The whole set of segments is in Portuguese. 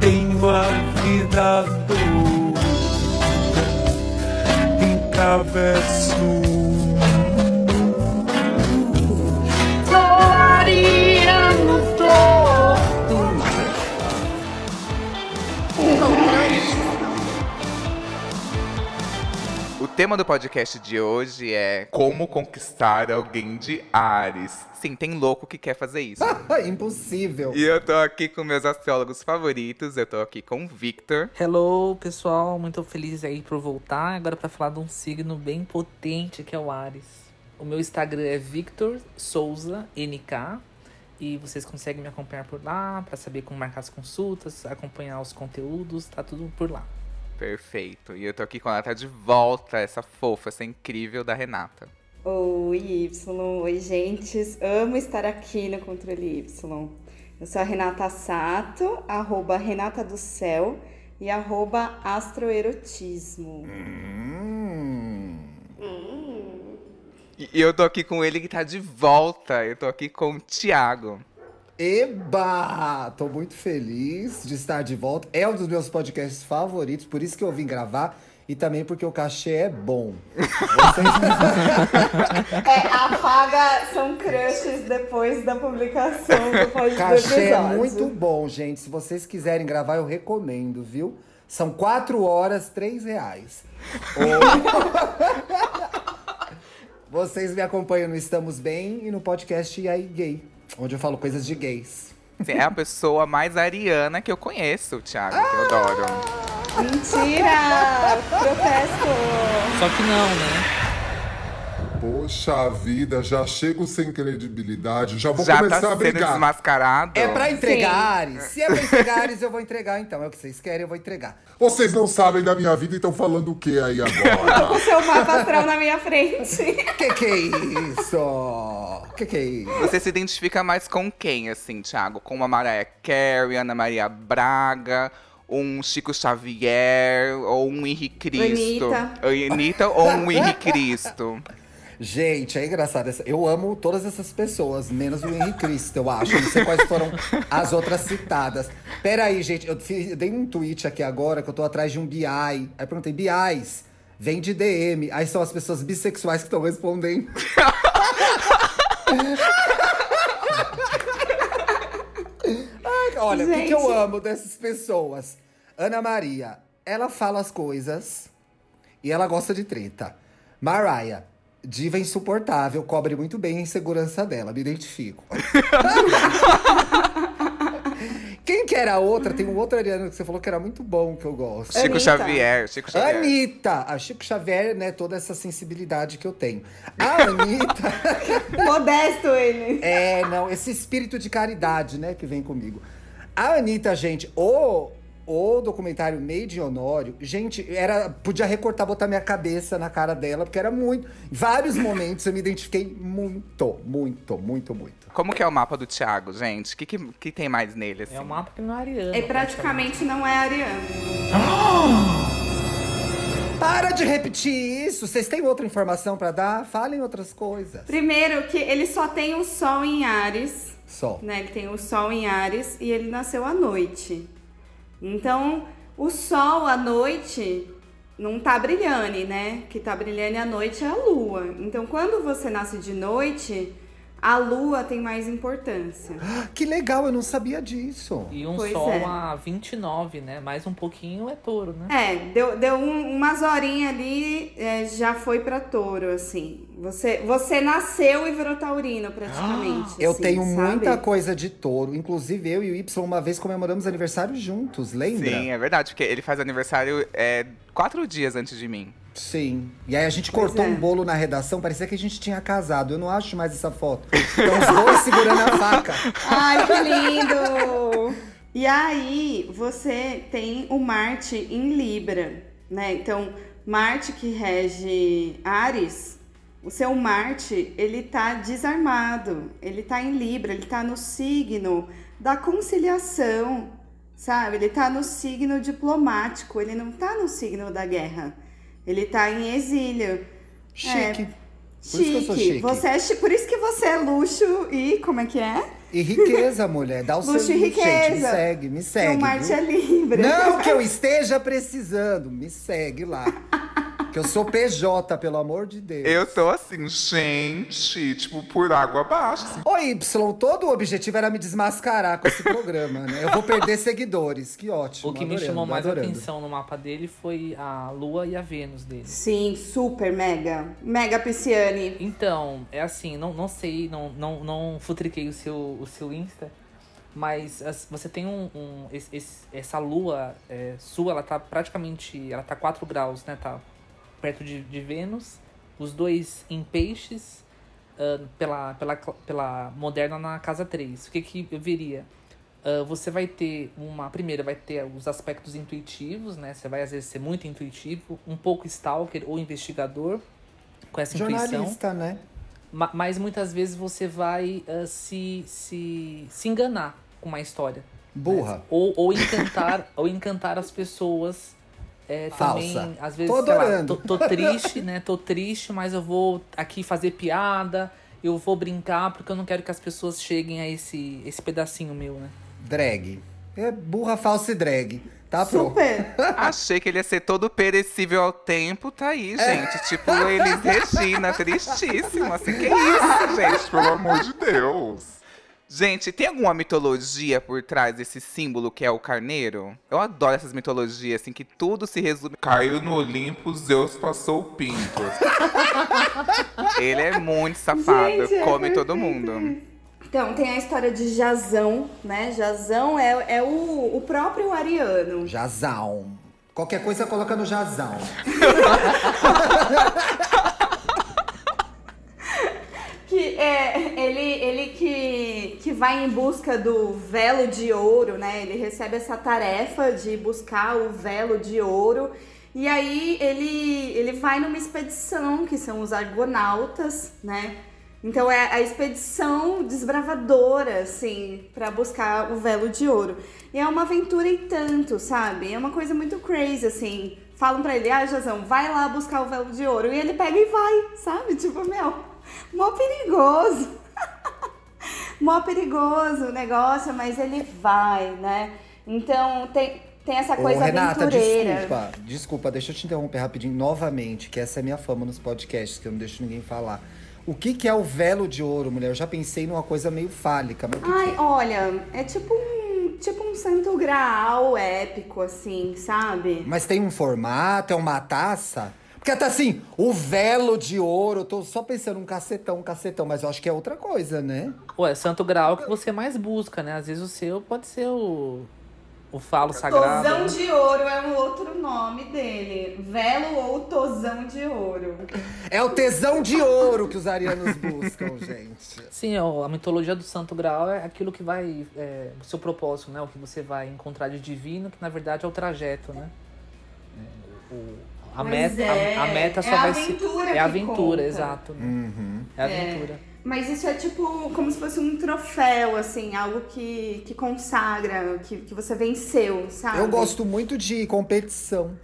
Tenho a vida dura, encabeço. Tema do podcast de hoje é Como conquistar alguém de Ares. Sim, tem louco que quer fazer isso. Impossível. e eu tô aqui com meus astrólogos favoritos. Eu tô aqui com o Victor. Hello, pessoal. Muito feliz aí por voltar. Agora pra falar de um signo bem potente que é o Ares. O meu Instagram é Victor Souza NK. E vocês conseguem me acompanhar por lá pra saber como marcar as consultas, acompanhar os conteúdos, tá tudo por lá. Perfeito. E eu tô aqui com ela, tá de volta, essa fofa, essa incrível da Renata. Oi, Y. Oi, gentes. Amo estar aqui no Controle Y. Eu sou a Renata Sato, arroba Renata do Céu e arroba Astroerotismo. Hum. E e eu tô aqui com ele que tá de volta. Eu tô aqui com o Thiago. Eba! Tô muito feliz de estar de volta. É um dos meus podcasts favoritos, por isso que eu vim gravar. E também porque o cachê é bom. Vocês... É, apaga são crushes depois da publicação do pod- do cachê é muito bom, gente. Se vocês quiserem gravar, eu recomendo, viu? São quatro horas, três reais. Ou- Vocês me acompanham no Estamos Bem e no podcast E aí Gay, onde eu falo coisas de gays. Você é a pessoa mais ariana que eu conheço, Thiago, que eu adoro. Mentira! Protesto! Só que não, né? Poxa vida, já chego sem credibilidade, já vou Já começar tá a sendo brigar. desmascarado. É pra entregares. Se é pra entregares, eu vou entregar então. É o que vocês querem, eu vou entregar. Vocês não sabem da minha vida e estão falando o que aí agora? O seu mapa astral na minha frente. Que que é isso? Que que é isso? Você se identifica mais com quem, assim, Thiago? Com uma Mariah Carey, Ana Maria Braga, um Chico Xavier ou um Henrique Cristo? Anitta. Anitta ou um Henrique Cristo? Gente, é engraçado. Eu amo todas essas pessoas, menos o Henrique Cristo, eu acho. Não sei quais foram as outras citadas. Pera aí, gente. Eu, fiz- eu dei um tweet aqui agora que eu tô atrás de um BI. Aí perguntei, BIs, vem de DM. Aí são as pessoas bissexuais que estão respondendo. Ai, Olha, o que, que eu amo dessas pessoas? Ana Maria, ela fala as coisas e ela gosta de treta. Mariah, diva insuportável, cobre muito bem a insegurança dela, me identifico. Quem que era a outra? Tem um outro ariano que você falou que era muito bom, que eu gosto. Chico Anitta. Xavier, Chico Xavier. Anitta! A Chico Xavier, né? Toda essa sensibilidade que eu tenho. A Anitta. Modesto ele. É, não, esse espírito de caridade, né, que vem comigo. A Anitta, gente, o, o documentário Made in Honório, gente, era, podia recortar, botar minha cabeça na cara dela, porque era muito. Em vários momentos eu me identifiquei muito, muito, muito, muito. Como que é o mapa do Thiago, gente? O que, que, que tem mais nele, assim? É um mapa que não é ariano. É praticamente não é ariano. Para de repetir isso! Vocês têm outra informação pra dar? Falem outras coisas. Primeiro que ele só tem o sol em Ares, Só. né? Ele tem o sol em Ares e ele nasceu à noite. Então, o sol à noite não tá brilhando, né? Que tá brilhando à noite é a lua. Então, quando você nasce de noite, a lua tem mais importância. Que legal, eu não sabia disso. E um Pois sol é. a 29, né? Mais um pouquinho é touro, né? É, deu, deu um- umas horinhas ali, é, já foi pra touro, assim. Você, você nasceu e virou taurino, praticamente. Eu assim, tenho sabe? muita coisa de touro. Inclusive, eu e o Y uma vez comemoramos aniversário juntos, lembra? Sim, é verdade, porque ele faz aniversário é, quatro dias antes de mim. Sim. E aí a gente Pois cortou é. um bolo na redação, parecia que a gente tinha casado. Eu não acho mais essa foto. Então os dois segurando a faca. Ai, que lindo! E aí, você tem o Marte em Libra, né? Então, Marte que rege Ares, o seu Marte, ele tá desarmado, ele tá em Libra, ele tá no signo da conciliação, sabe? Ele tá no signo diplomático, ele não tá no signo da guerra. Ele tá em exílio. Chique. É, Por isso que eu sou chique. Você é por isso que você é luxo e como é que é? E riqueza, mulher. Dá o Luxo seu e link, gente. Me riqueza. segue, me Que segue. o Marte viu? é Libra. Não que eu esteja precisando. Me segue lá. Que eu sou PJ, pelo amor de Deus. Eu tô assim, gente, tipo, por água abaixo. assim. Ô, Y, todo o objetivo era me desmascarar com esse programa, né? Eu vou perder seguidores. Que ótimo. O que me adorando, chamou mais adorando. atenção no mapa dele foi a Lua e a Vênus dele. Sim, super, mega. Mega pisciane. Então, é assim, não, não sei, não, não, não futriquei o seu, o seu Insta, mas as- você tem um. um- esse- essa lua é, sua, ela tá praticamente. Ela tá 4 graus, né? Tá perto de, de Vênus. Os dois em peixes, ah, pela, pela, pela moderna na casa 3. O que, que eu veria? Ah, você vai ter uma. Primeiro, vai ter os aspectos intuitivos, né? Você vai às vezes ser muito intuitivo, um pouco stalker ou investigador com essa intuição. Jornalista, né? Ma- Mas muitas vezes você vai ah, se, se, se enganar com uma história. Burra. Ou, ou encantar ou encantar as pessoas é, também. Falsa. Às vezes, Tô sei lá, adorando. tô, tô triste, né? Tô triste, mas eu vou aqui fazer piada, eu vou brincar, porque eu não quero que as pessoas cheguem a esse, esse pedacinho meu, né? Drag. É burra, falsa e drag. Tá pronto. Super. Achei que ele ia ser todo perecível ao tempo, tá aí, gente. Tipo, Elis Regina, tristíssimo. Assim, que isso, gente? Pelo amor de Deus. Gente, tem alguma mitologia por trás desse símbolo que é o carneiro? Eu adoro essas mitologias, assim, que tudo se resume. Caiu no Olimpo, Zeus passou o pinto. Ele é muito safado, Gente, é come todo perfeito mundo. Então, tem a história de Jazão, né? Jazão é, é o, o próprio ariano. Jazão. Qualquer coisa coloca no jazão. Que é ele, ele que, que vai em busca do velo de ouro, né? Ele recebe essa tarefa de buscar o velo de ouro. E aí ele, ele vai numa expedição, que são os argonautas, né? Então é a expedição desbravadora, assim, para buscar o velo de ouro. E é uma aventura e tanto, sabe? É uma coisa muito crazy, assim. Falam pra ele, ah, Jazão, vai lá buscar o velo de ouro. E ele pega e vai, sabe? Tipo, meu, mó perigoso. mó perigoso o negócio, mas ele vai, né? Então tem, tem essa coisa Ô, Renata, aventureira. desculpa. Desculpa, deixa eu te interromper rapidinho novamente, que essa é a minha fama nos podcasts, que eu não deixo ninguém falar. O que, que é o velo de ouro, mulher? Eu já pensei numa coisa meio fálica, mas Ai, que é? olha, é tipo um, tipo um santo graal épico, assim, sabe? Mas tem um formato, é uma taça? Porque tá assim, o velo de ouro, eu tô só pensando um cacetão, um cacetão, mas eu acho que é outra coisa, né? Ué, Santo Grau é o que você mais busca, né? Às vezes o seu pode ser o, o falo sagrado. Tozão né? de ouro é um outro nome dele. Velo ou tozão de ouro. É o tesão de ouro que os arianos buscam, gente. Sim, ó, a mitologia do Santo Graal é aquilo que vai. É, o seu propósito, né? O que você vai encontrar de divino, que na verdade é o trajeto, né? É, o- a, Mas meta, é, a, a meta só é a vai aventura ser. É a aventura, conta. exato. né? Uhum. É a aventura. Mas isso é tipo como se fosse um troféu, assim, algo que, que consagra, que, que você venceu, sabe? Eu gosto muito de competição.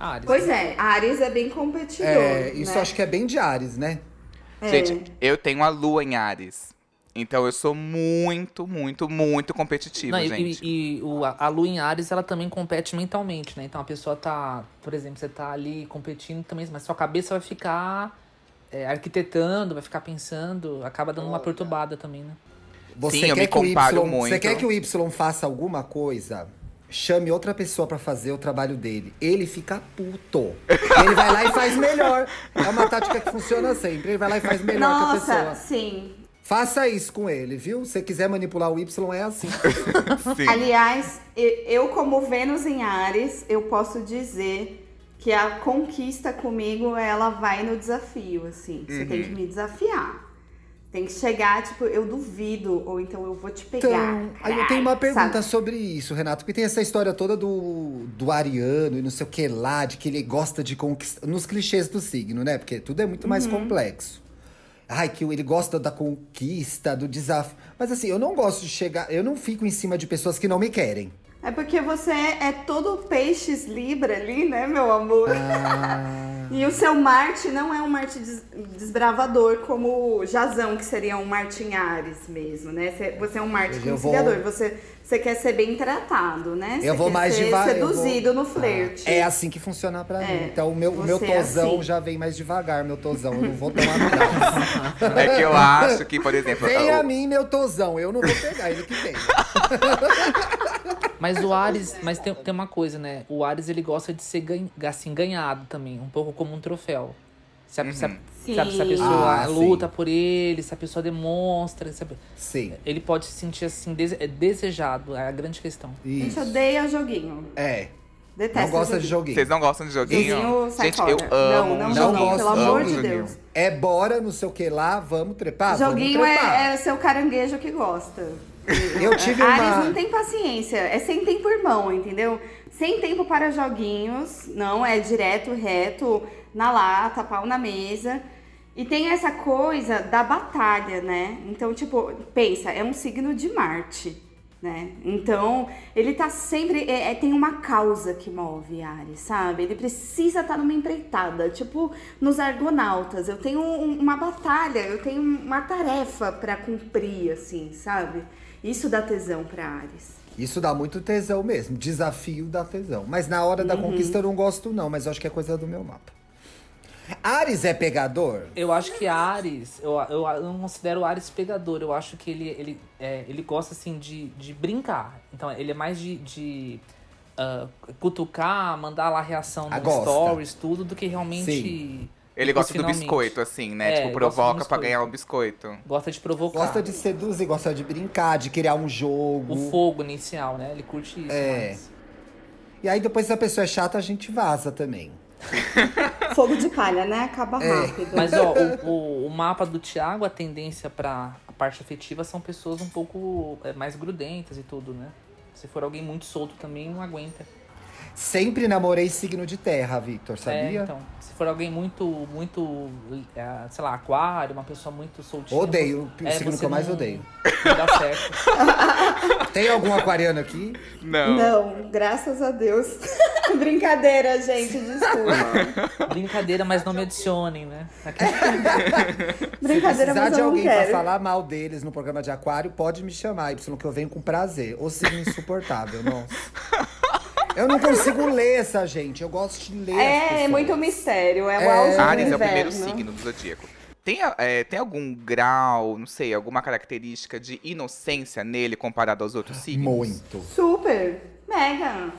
Ares. Pois é, Ares é bem competidor. É, isso né? acho que é bem de Ares, né? É. Gente, eu tenho a lua em Ares. Então eu sou muito, muito, muito competitivo, Não, e, gente. e- e o, a Lua em Ares, ela também compete mentalmente, né? Então a pessoa tá, por exemplo, você tá ali competindo também, mas sua cabeça vai ficar é, arquitetando, vai ficar pensando, acaba dando uma perturbada também, né? Você Sim, eu quer me que o comparo Y, muito. Você quer que o Y faça alguma coisa? Chame outra pessoa pra fazer o trabalho dele. Ele fica puto. Ele vai lá e faz melhor. É uma tática que funciona sempre. Ele vai lá e faz melhor que a Nossa, pessoa. sim. Faça isso com ele, viu? Se você quiser manipular o Y, é assim. Sim. Aliás, e- eu como Vênus em Ares, eu posso dizer que a conquista comigo, ela vai no desafio, assim. Você tem Uhum. que me desafiar. Tem que chegar, tipo, eu duvido, ou então eu vou te pegar. Então, aí eu tenho uma caralho, pergunta sabe? sobre isso, Renato. Porque tem essa história toda do, do ariano e não sei o que lá, de que ele gosta de conquistar. Nos clichês do signo, né? Porque tudo é muito mais Uhum. complexo. Ai, que ele gosta da conquista, do desafio. Mas assim, eu não gosto de chegar. Eu não fico em cima de pessoas que não me querem. É porque você é todo peixes libra ali, né, meu amor? Ah, E o seu Marte não é um Marte des- desbravador como o Jazão, que seria um Marte em Ares mesmo, né? Cê- Você é um Marte Eu vou- conciliador, você, você quer ser bem tratado, né? Você Eu vou quer mais ser devagar. seduzido vou- no flerte. Ah, é assim que funciona pra mim. É, Então o meu, o meu é tosão assim. já vem mais devagar, meu tosão. Eu não vou tão atrás. É que eu acho que, por exemplo, Vem a mim, meu tosão. Eu não vou pegar ele que vem. Mas o Ares, mas tem, tem uma coisa, né? O Ares ele gosta de ser ganha, assim, ganhado também, um pouco como um troféu. Se a, se a- se a- se a Sim. pessoa Ah, luta por ele, se a pessoa demonstra, se a- Sim. ele pode se sentir assim dese- é gente é a grande questão. A gente Isso. odeia joguinho. É. Detesta Não gosta de joguinho. vocês não gostam de joguinho? Joguinho, sai Gente, fora. eu amo Não, não, um joguinho, joguinho. pelo gosto, amor amo de joguinho. Deus. É bora, não sei o que lá, vamos trepar? Joguinho vamos trepar. é, é o seu caranguejo que gosta. Eu tive Ares uma- não tem paciência, é sem tempo irmão, entendeu? Sem tempo para joguinhos, não, é direto, reto, na lata, pau na mesa. E tem essa coisa da batalha, né? Então, tipo, pensa, é um signo de Marte, né? Então, ele tá sempre. é- é- tem uma causa que move Ares, sabe? Ele precisa estar numa empreitada, tipo nos Argonautas. Eu tenho um- uma batalha, eu tenho uma tarefa pra cumprir, assim, sabe? Isso dá tesão pra Ares. Isso dá muito tesão mesmo. Desafio dá tesão. Mas na hora da Uhum. conquista eu não gosto, não. Mas eu acho que é coisa do meu mapa. Ares é pegador? Eu acho que Ares, eu, eu, eu não considero Ares pegador, eu acho que ele, ele, é, ele gosta assim de, de brincar. Então ele é mais de, de ah, cutucar, mandar lá a reação Ah, no gosta. stories, tudo, do que realmente. Sim. Ele gosta do biscoito, assim, né? É, tipo, provoca pra ganhar o biscoito. Gosta de provocar. Gosta de seduzir, gosta de brincar, de criar um jogo. O fogo inicial, né? Ele curte isso É. mais. E aí depois se a pessoa é chata, a gente vaza também. Fogo de palha, né? Acaba É. rápido. Mas ó, o, o, o mapa do Thiago, a tendência pra a parte afetiva são pessoas um pouco é, mais grudentas e tudo, né? Se for alguém muito solto também, não aguenta. Sempre namorei signo de terra, Victor, É, sabia? então. Se for alguém muito, muito, é, sei lá, aquário, uma pessoa muito soltinha. Odeio, o signo você que eu mais não- odeio. Não dá certo. Tem algum aquariano aqui? Não. Não, graças a Deus. Brincadeira, gente, desculpa. Brincadeira, mas não me adicionem, né? Aqui- Brincadeira, Se precisar mas de eu não alguém pra quero. falar mal deles no programa de aquário, pode me chamar, Y, que eu venho com prazer. Ou signo insuportável, nossa. Eu não consigo ler essa gente, eu gosto de ler É, é muito mistério, é o É. Ares é o primeiro signo do zodíaco. Tem, é, tem algum grau, não sei, alguma característica de inocência nele comparado aos outros signos? Muito. Super, mega.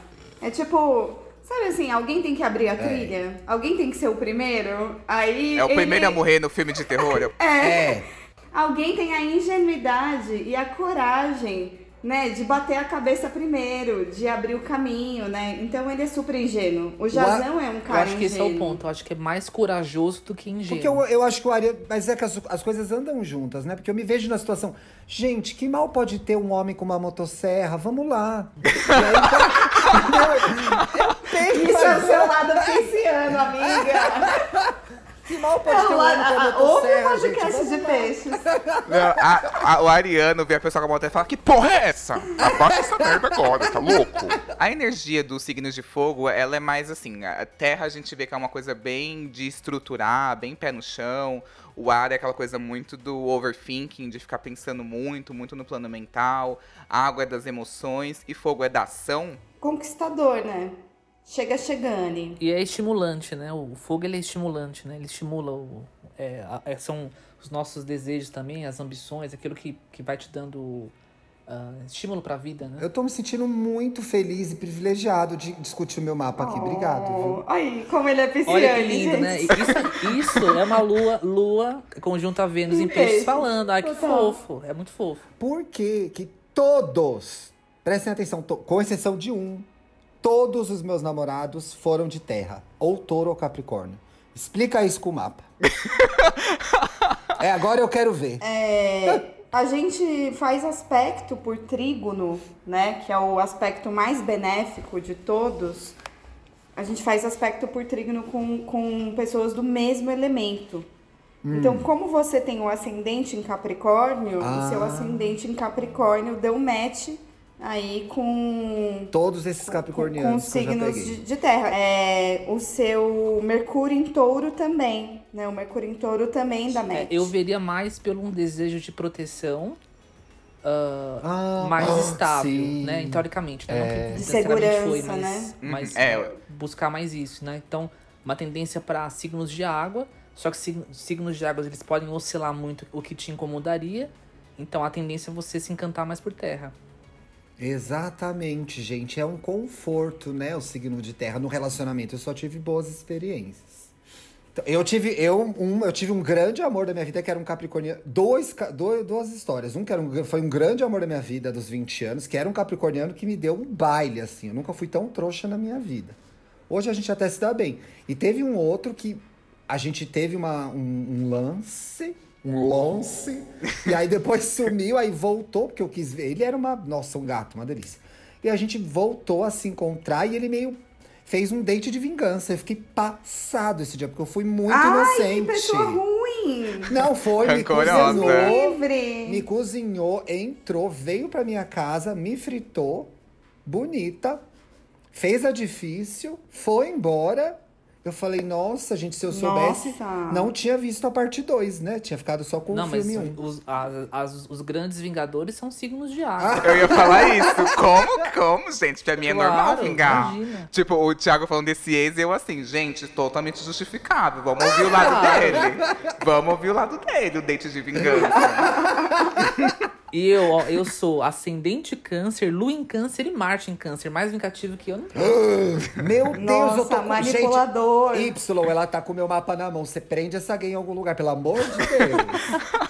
É tipo, sabe assim, alguém tem que abrir a trilha? Alguém tem que ser o primeiro? Aí É o ele- primeiro a morrer no filme de terror? É, Alguém tem a ingenuidade e a coragem, né, de bater a cabeça primeiro, de abrir o caminho, né? Então ele é super ingênuo. O Jazão é um Eu cara acho que esse é o ingênuo. ponto. Eu acho que é mais corajoso do que ingênuo. Porque eu, eu acho que o Ariano. Mas é que as, as coisas andam juntas, né? Porque eu me vejo na situação. Gente, que mal pode ter um homem com uma motosserra? Vamos lá. E aí, eu tenho Isso é o seu lado pisciano, amiga. Que mal pode É ter o um la- homem com a- uma a- Ouve o motosserra, gente? podcast Vamos de lá. peixes. Não, a- a- o Ariano vê a pessoa com a moto e fala: Que porra é essa? Abaixa essa merda agora, tá louco? A energia dos signos de fogo, ela é mais assim: a terra a gente vê que é uma coisa bem de estruturar, bem pé no chão. O ar é aquela coisa muito do overthinking, de ficar pensando muito, muito no plano mental. A água é das emoções e fogo é da ação. Conquistador, né? Chega chegando. E é estimulante, né? O fogo ele é estimulante, né? Ele estimula o. é, a- é, são os nossos desejos também, as ambições, aquilo que, que vai te dando ah, estímulo pra vida, né? Eu tô me sentindo muito feliz e privilegiado de discutir o meu mapa aqui. Obrigado, viu? Ai, como ele é pisciano, Olha que lindo, gente. né? Isso, isso é uma lua, lua conjunta Vênus em peixes falando. Ai, que Total. fofo. É muito fofo. Por que que todos, prestem atenção, com exceção de um, todos os meus namorados foram de terra, ou touro ou capricórnio? Explica isso com o mapa. é, agora eu quero ver. É, a gente faz aspecto por trígono, né? Que é o aspecto mais benéfico de todos. A gente faz aspecto por trígono com, com pessoas do mesmo elemento. Então, como você tem o ascendente em Capricórnio, Ah. o seu ascendente em Capricórnio deu match aí com Todos esses com capricornianos que eu já signos peguei. de, de terra. É, o seu Mercúrio em touro também, né? O Mercúrio em touro também dá É, match. eu veria mais pelo um desejo de proteção ah, Ah, mais ah, estável, sim. né? Teoricamente, né? Não que De necessariamente foi, segurança, mas, né? mas É, é, buscar mais isso, né? Então, uma tendência para signos de água, só que sig- signos de água eles podem oscilar muito, o que te incomodaria. Então, a tendência é você se encantar mais por terra. Exatamente, gente. É um conforto, né? O signo de terra no relacionamento. Eu só tive boas experiências. Então, eu tive eu, um, eu tive um grande amor da minha vida que era um capricorniano. Dois, dois, duas histórias. Um que era um, foi um grande amor da minha vida dos 20 anos, que era um capricorniano que me deu um baile, assim. Eu nunca fui tão trouxa na minha vida. Hoje a gente até se dá bem. E teve um outro que a gente teve uma, um, um lance. Um lance. e aí depois sumiu, aí voltou, porque eu quis ver. Ele era uma. Nossa, um gato, uma delícia. E a gente voltou a se encontrar e ele meio fez um date de vingança. Eu fiquei passado esse dia, porque eu fui muito Ai, inocente. que pessoa ruim! Não foi, me Rancorosa. cozinhou. Livre! Me cozinhou, entrou, veio pra minha casa, me fritou, bonita, fez a difícil, foi embora. Eu falei, nossa, gente, se eu soubesse, Nossa. não tinha visto a parte 2, né? Tinha ficado só com Não, o mas filme 1. os, as- as- os grandes vingadores são signos de água. Eu ia falar isso. Como, como, gente? Pra mim é normal Claro, vingar. imagina. Tipo, o Thiago falando desse ex, eu assim, gente, totalmente justificável. Vamos ouvir o lado dele. Vamos ouvir o lado dele, o date de vingança. E eu, ó, eu sou ascendente câncer, lua em câncer e Marte em câncer. Mais vingativo que eu não tenho. Meu Deus, Nossa, eu tô com... manipulador. Gente, Y, ela tá com o meu mapa na mão. Você prende essa gay em algum lugar, pelo amor de Deus.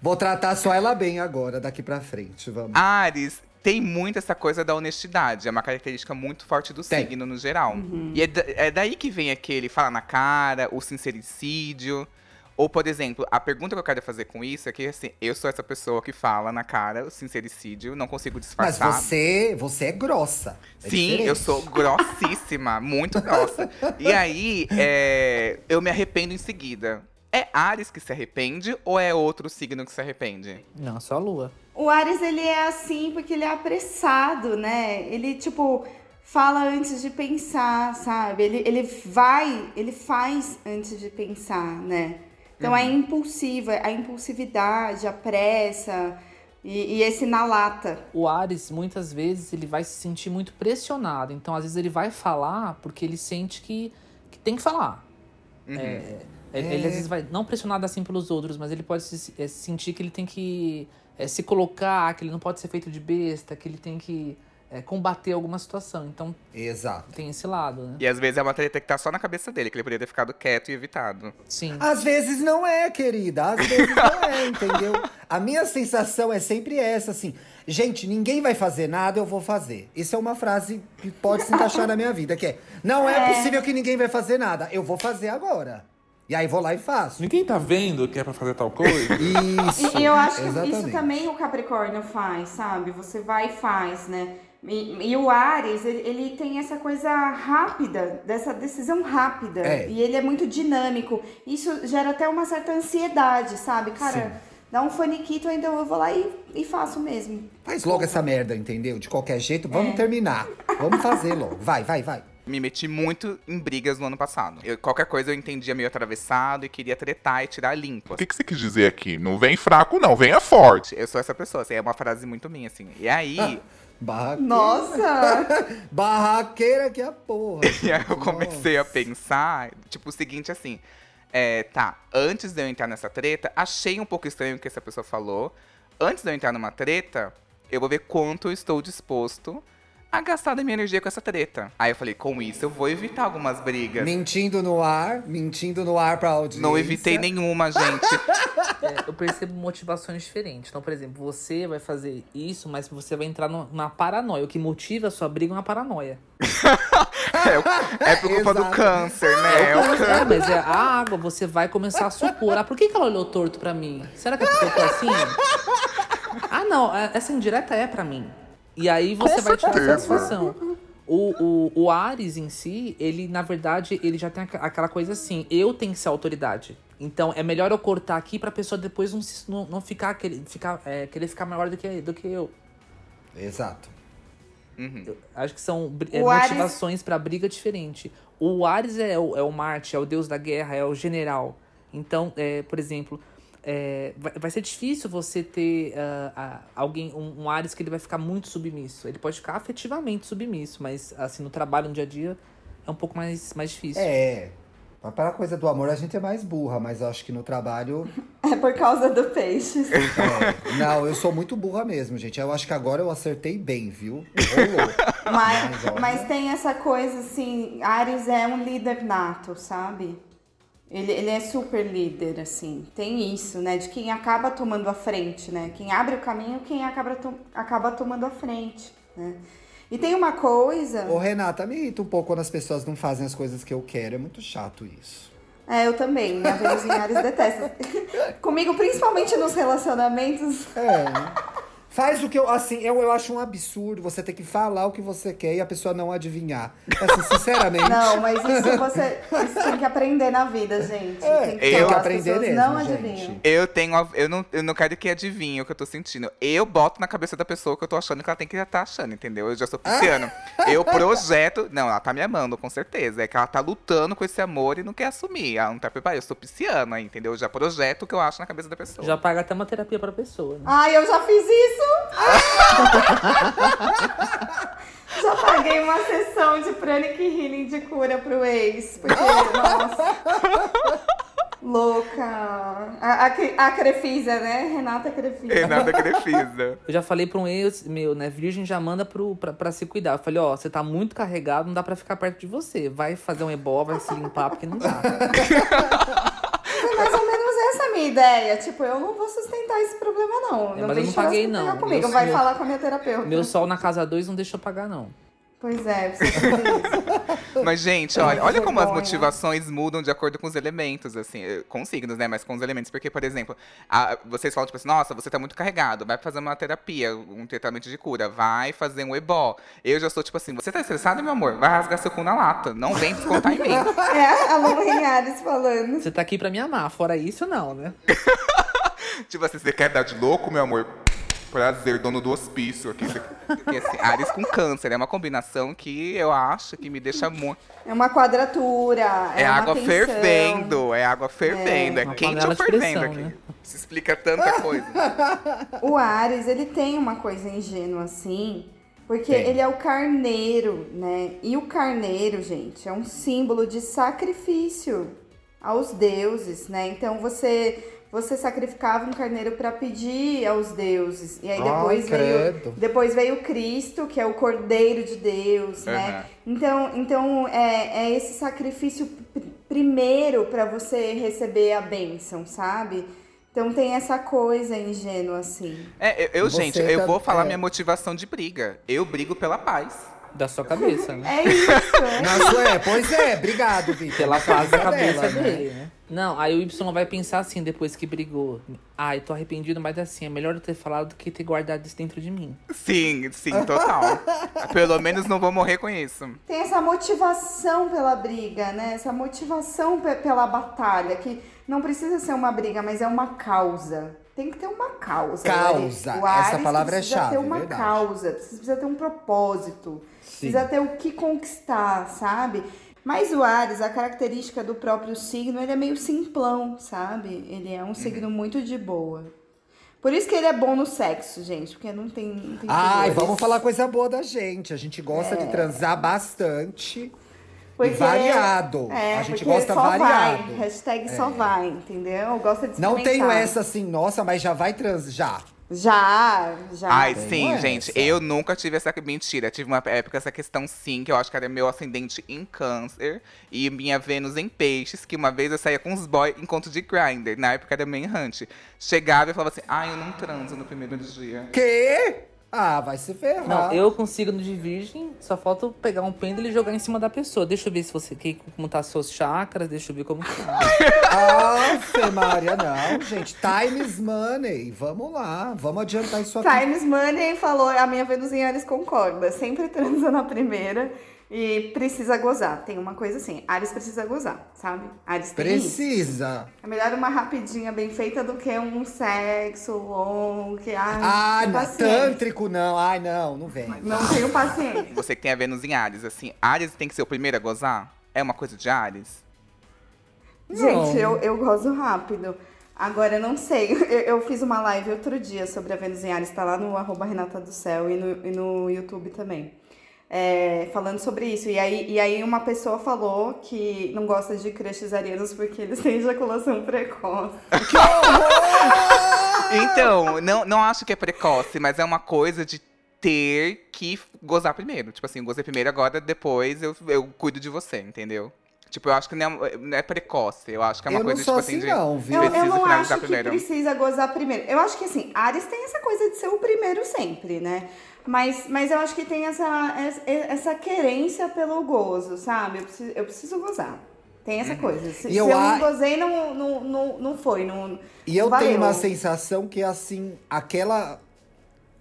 Vou tratar só ela bem agora, daqui pra frente, vamos. Ares tem muito essa coisa da honestidade. É uma característica muito forte do Tem. signo no geral. E é, da- é daí que vem aquele fala na cara, o sincericídio. Ou, por exemplo, a pergunta que eu quero fazer com isso é que, assim, eu sou essa pessoa que fala na cara o sincericídio, não consigo Mas disfarçar. você, você é grossa. É Sim, diferente. eu sou grossíssima, muito grossa. E aí, é, eu me arrependo em seguida. É Ares que se arrepende ou é outro signo que se arrepende? Não, só a lua. O Ares, ele é assim porque ele é apressado, né? Ele, tipo, fala antes de pensar, sabe? Ele, ele vai, ele faz antes de pensar, né? Então é impulsiva, a impulsividade, a pressa e, e esse na lata. O Ares, muitas vezes, ele vai se sentir muito pressionado. Então, às vezes, ele vai falar porque ele sente que, que tem que falar. É, é, Ele, às vezes, vai, não pressionado assim pelos outros, mas ele pode se, é, sentir que ele tem que é, se colocar, que ele não pode ser feito de besta, que ele tem que é, combater alguma situação. Então, Exato. tem esse lado, né? E às vezes é uma treta que tá só na cabeça dele, que ele poderia ter ficado quieto e evitado. Sim. Às vezes não é, querida. Às vezes não é, entendeu? A minha sensação é sempre essa, assim. Gente, ninguém vai fazer nada, eu vou fazer. Isso é uma frase que pode se encaixar na minha vida, que é... Não é, possível que ninguém vai fazer nada. Eu vou fazer agora. E aí vou lá e faço. Ninguém tá vendo que é pra fazer tal coisa? Isso. E, e eu acho que exatamente. isso também o Capricórnio faz, sabe? Você vai e faz, né? E, e o Ares, ele, ele tem essa coisa rápida, dessa decisão rápida. É. E ele é muito dinâmico. Isso gera até uma certa ansiedade, sabe? Cara, Sim. dá um faniquito, ainda eu vou lá e, e faço mesmo. Faz logo essa merda, entendeu? De qualquer jeito, vamos É. terminar. Vamos fazer logo. Vai, vai, vai. Me meti muito em brigas no ano passado. Eu- qualquer coisa eu entendia meio atravessado e queria tretar e tirar limpo. O que, que você quis dizer aqui? Não vem fraco, não, venha forte. Eu sou essa pessoa, assim, é uma frase muito minha, assim. E aí, Barraqueira. Nossa! Barraqueira que é a porra. E aí eu comecei a Nossa. pensar, tipo, o seguinte, assim. É, tá, antes de eu entrar nessa treta, achei um pouco estranho o que essa pessoa falou. Antes de eu entrar numa treta, eu vou ver quanto eu estou disposto a gastar da minha energia com essa treta. Aí eu falei, com isso eu vou evitar algumas brigas. Mentindo no ar, mentindo no ar pra audiência. Não evitei nenhuma, gente. É, eu percebo motivações diferentes. Então, por exemplo, você vai fazer isso, mas você vai entrar na paranoia. O que motiva a sua briga é uma paranoia. É, é por culpa do Exato. câncer, né? É o câncer. É, mas é a água, você vai começar a supor. Ah, por que, que ela olhou torto pra mim? Será que é porque eu tô assim? Ah, não, é- essa indireta é pra mim. E aí você vai tirar certeza. satisfação. O, o, o Ares em si, ele, na verdade, ele já tem aquela coisa assim, eu tenho que ser a autoridade. Então é melhor eu cortar aqui pra pessoa depois não, se- não, não ficar, querer, ficar, é, querer ficar maior do que, do que eu. Exato. Acho que são é, O Ares- motivações pra briga diferente. O Ares é o, é o Marte, é o deus da guerra, é o general. Então, é, por exemplo, é, vai, vai ser difícil você ter ah, ah, alguém, um, um Ares que ele vai ficar muito submisso. Ele pode ficar afetivamente submisso, mas assim, no trabalho, no dia a dia, é um pouco mais, mais difícil. É. Mas para a coisa do amor a gente é mais burra, mas eu acho que no trabalho. É por causa do peixes. é. Não, eu sou muito burra mesmo, gente. Eu acho que agora eu acertei bem, viu? Mas, Mas, mas tem essa coisa assim, Ares é um líder nato, sabe? Ele, ele é super líder, assim. Tem isso, né? De quem acaba tomando a frente, né? Quem abre o caminho, quem acaba, to- acaba tomando a frente, né? E tem uma coisa. Ô, Renata, me irrita um pouco quando as pessoas não fazem as coisas que eu quero. É muito chato isso. É, eu também. Minha Vênus em Ares detesta. Comigo, principalmente nos relacionamentos. É. Faz o que eu. Assim, eu, eu acho um absurdo você ter que falar o que você quer e a pessoa não adivinhar. Assim, sinceramente. Não, mas isso você isso tem que aprender na vida, gente. É, tem que, falar, que aprender mesmo, não adivinham. Eu tenho. Eu não, eu não quero que adivinhe o que eu tô sentindo. Eu boto na cabeça da pessoa que eu tô achando que ela tem que estar achando, entendeu? Eu já sou pisciano. Eu projeto. Não, ela tá me amando, com certeza. É que ela tá lutando com esse amor e não quer assumir. Ela não tá preparada. Eu sou pisciana, entendeu? Eu já projeto o que eu acho na cabeça da pessoa. Já paga até uma terapia pra pessoa, né? Ai, eu já fiz isso! já paguei uma sessão de pranic healing de cura pro ex. Porque, nossa. Louca. A, a, a Crefisa, né? Renata Crefisa. Renata Crefisa. Eu já falei pra um ex meu, né? Virgem já manda pro, pra, pra se cuidar. Eu falei, ó, você tá muito carregado, não dá pra ficar perto de você. Vai fazer um ebó, vai se limpar, porque não dá. Foi mais ou menos essa a minha ideia. Tipo, eu não vou sustentar esse problema, não. É, não mas eu não paguei, não. Comigo. Meu- Vai meu- falar com a minha terapeuta. Meu sol na casa 2 não deixa eu pagar, não. Pois é, isso. Mas, gente, olha, olha como as motivações mudam de acordo com os elementos, assim, eh, com signos, né? Mas com os elementos. Porque, por exemplo, a- vocês falam, tipo assim, nossa, você tá muito carregado, vai fazer uma terapia, um tratamento de cura, vai fazer um ebó. Eu já sou, tipo assim, você tá estressado, meu amor? Vai rasgar seu cu na lata. Não vem descontar em mim. É, a Lu Renhares falando. Você tá aqui pra me amar, fora isso, não, né? tipo assim, você quer dar de louco, meu amor? Prazer, dono do hospício aqui. Porque, assim, Ares com câncer é uma combinação que eu acho que me deixa muito. É uma quadratura. É, É, uma água tensão. fervendo, é água fervendo, é, Uma quente fervendo aqui. né? Isso explica tanta coisa. O Ares, ele tem uma coisa ingênua assim, porque Tem. ele é o carneiro, né? E o carneiro, gente, é um símbolo de sacrifício aos deuses, né? Então você você sacrificava um carneiro para pedir aos deuses. E aí depois veio credo. depois veio Cristo, que é o Cordeiro de Deus, né? Então, então é, é esse sacrifício pr- primeiro para você receber a bênção, sabe? Então tem essa coisa ingênua assim. É, eu, eu, gente, eu tá- vou falar é. minha motivação de briga. Eu brigo pela paz. Da sua cabeça, né? É isso, é. Na sua, é, pois é, obrigado, Vitor. Pela paz da cabeça dela, né? dele, né? Não, aí o Y vai pensar assim depois que brigou. Ai, tô arrependido, mas assim, é melhor eu ter falado do que ter guardado isso dentro de mim. Sim, sim, total. Pelo menos não vou morrer com isso. Tem essa motivação pela briga, né? Essa motivação pe- pela batalha, que não precisa ser uma briga, mas é uma causa. Tem que ter uma causa. Causa, O Ares essa palavra é precisa chave, ter uma verdade. causa, precisa ter um propósito, precisa ter o que conquistar, sabe? Mas o Ares, a característica do próprio signo, ele é meio simplão, sabe? Ele é um Uhum. signo muito de boa. Por isso que ele é bom no sexo, gente, porque não tem. Não tem Ai, pudores. vamos falar coisa boa da gente. A gente gosta de transar bastante. Porque- variado. É, a gente gosta só variado. É. vai. Hashtag só vai, entendeu? Gosta de Não tenho essa assim, nossa, mas já vai trans. Já. Já, já. Ai, tem sim, essa. gente. Eu nunca tive essa. Mentira, tive uma época essa questão, sim, que eu acho que era meu ascendente em câncer e minha Vênus em peixes, que uma vez eu saía com os boys encontro de grinder. Na época era meio errante. Chegava e falava assim: ai, eu não transo no primeiro dia. Quê? Ah, vai se ferrar. Não, eu consigo no de virgem, só falta pegar um pêndulo e jogar em cima da pessoa. Deixa eu ver se você que, como tá seus chakras, deixa eu ver como tá. Nossa, Maria, não, gente. Time is money. Vamos lá, vamos adiantar isso aqui. Times Money falou, a minha Ares concorda. Sempre transa na primeira E precisa gozar. Tem uma coisa assim. Ares precisa gozar, sabe? Ares. Precisa. É melhor uma rapidinha bem feita do que um sexo longo. Que, ai, Ah, não, tântrico não. Ai, não, não vem. Não tenho paciência. Você que tem a Vênus em Ares, assim, Ares tem que ser o primeiro a gozar? É uma coisa de Ares? Gente, eu, eu gozo rápido. Agora, eu não sei. Eu, eu fiz uma live outro dia sobre a Vênus em Ares, tá lá no arroba Renata do Céu e no, e no YouTube também. É, falando sobre isso. E aí, e aí uma pessoa falou que não gosta de crushes arianos porque eles têm ejaculação precoce. Então, não, não acho que é precoce, mas é uma coisa de ter que gozar primeiro. Tipo assim, eu gozei primeiro, agora depois eu, eu cuido de você, entendeu? Tipo, eu acho que não é, não é precoce. Eu acho que é uma Eu coisa, tipo assim, assim, de. não, viu? Eu, eu não acho que primeiro. precisa gozar primeiro. Eu acho que assim, Ares tem essa coisa de ser o primeiro sempre, né? Mas, mas eu acho que tem essa, essa, querência pelo gozo, sabe? Eu preciso, eu preciso gozar. Tem essa coisa. Se, E se eu eu, não gozei, não, não, não, não foi. Não, E eu valeu. tenho uma sensação que, assim, aquela.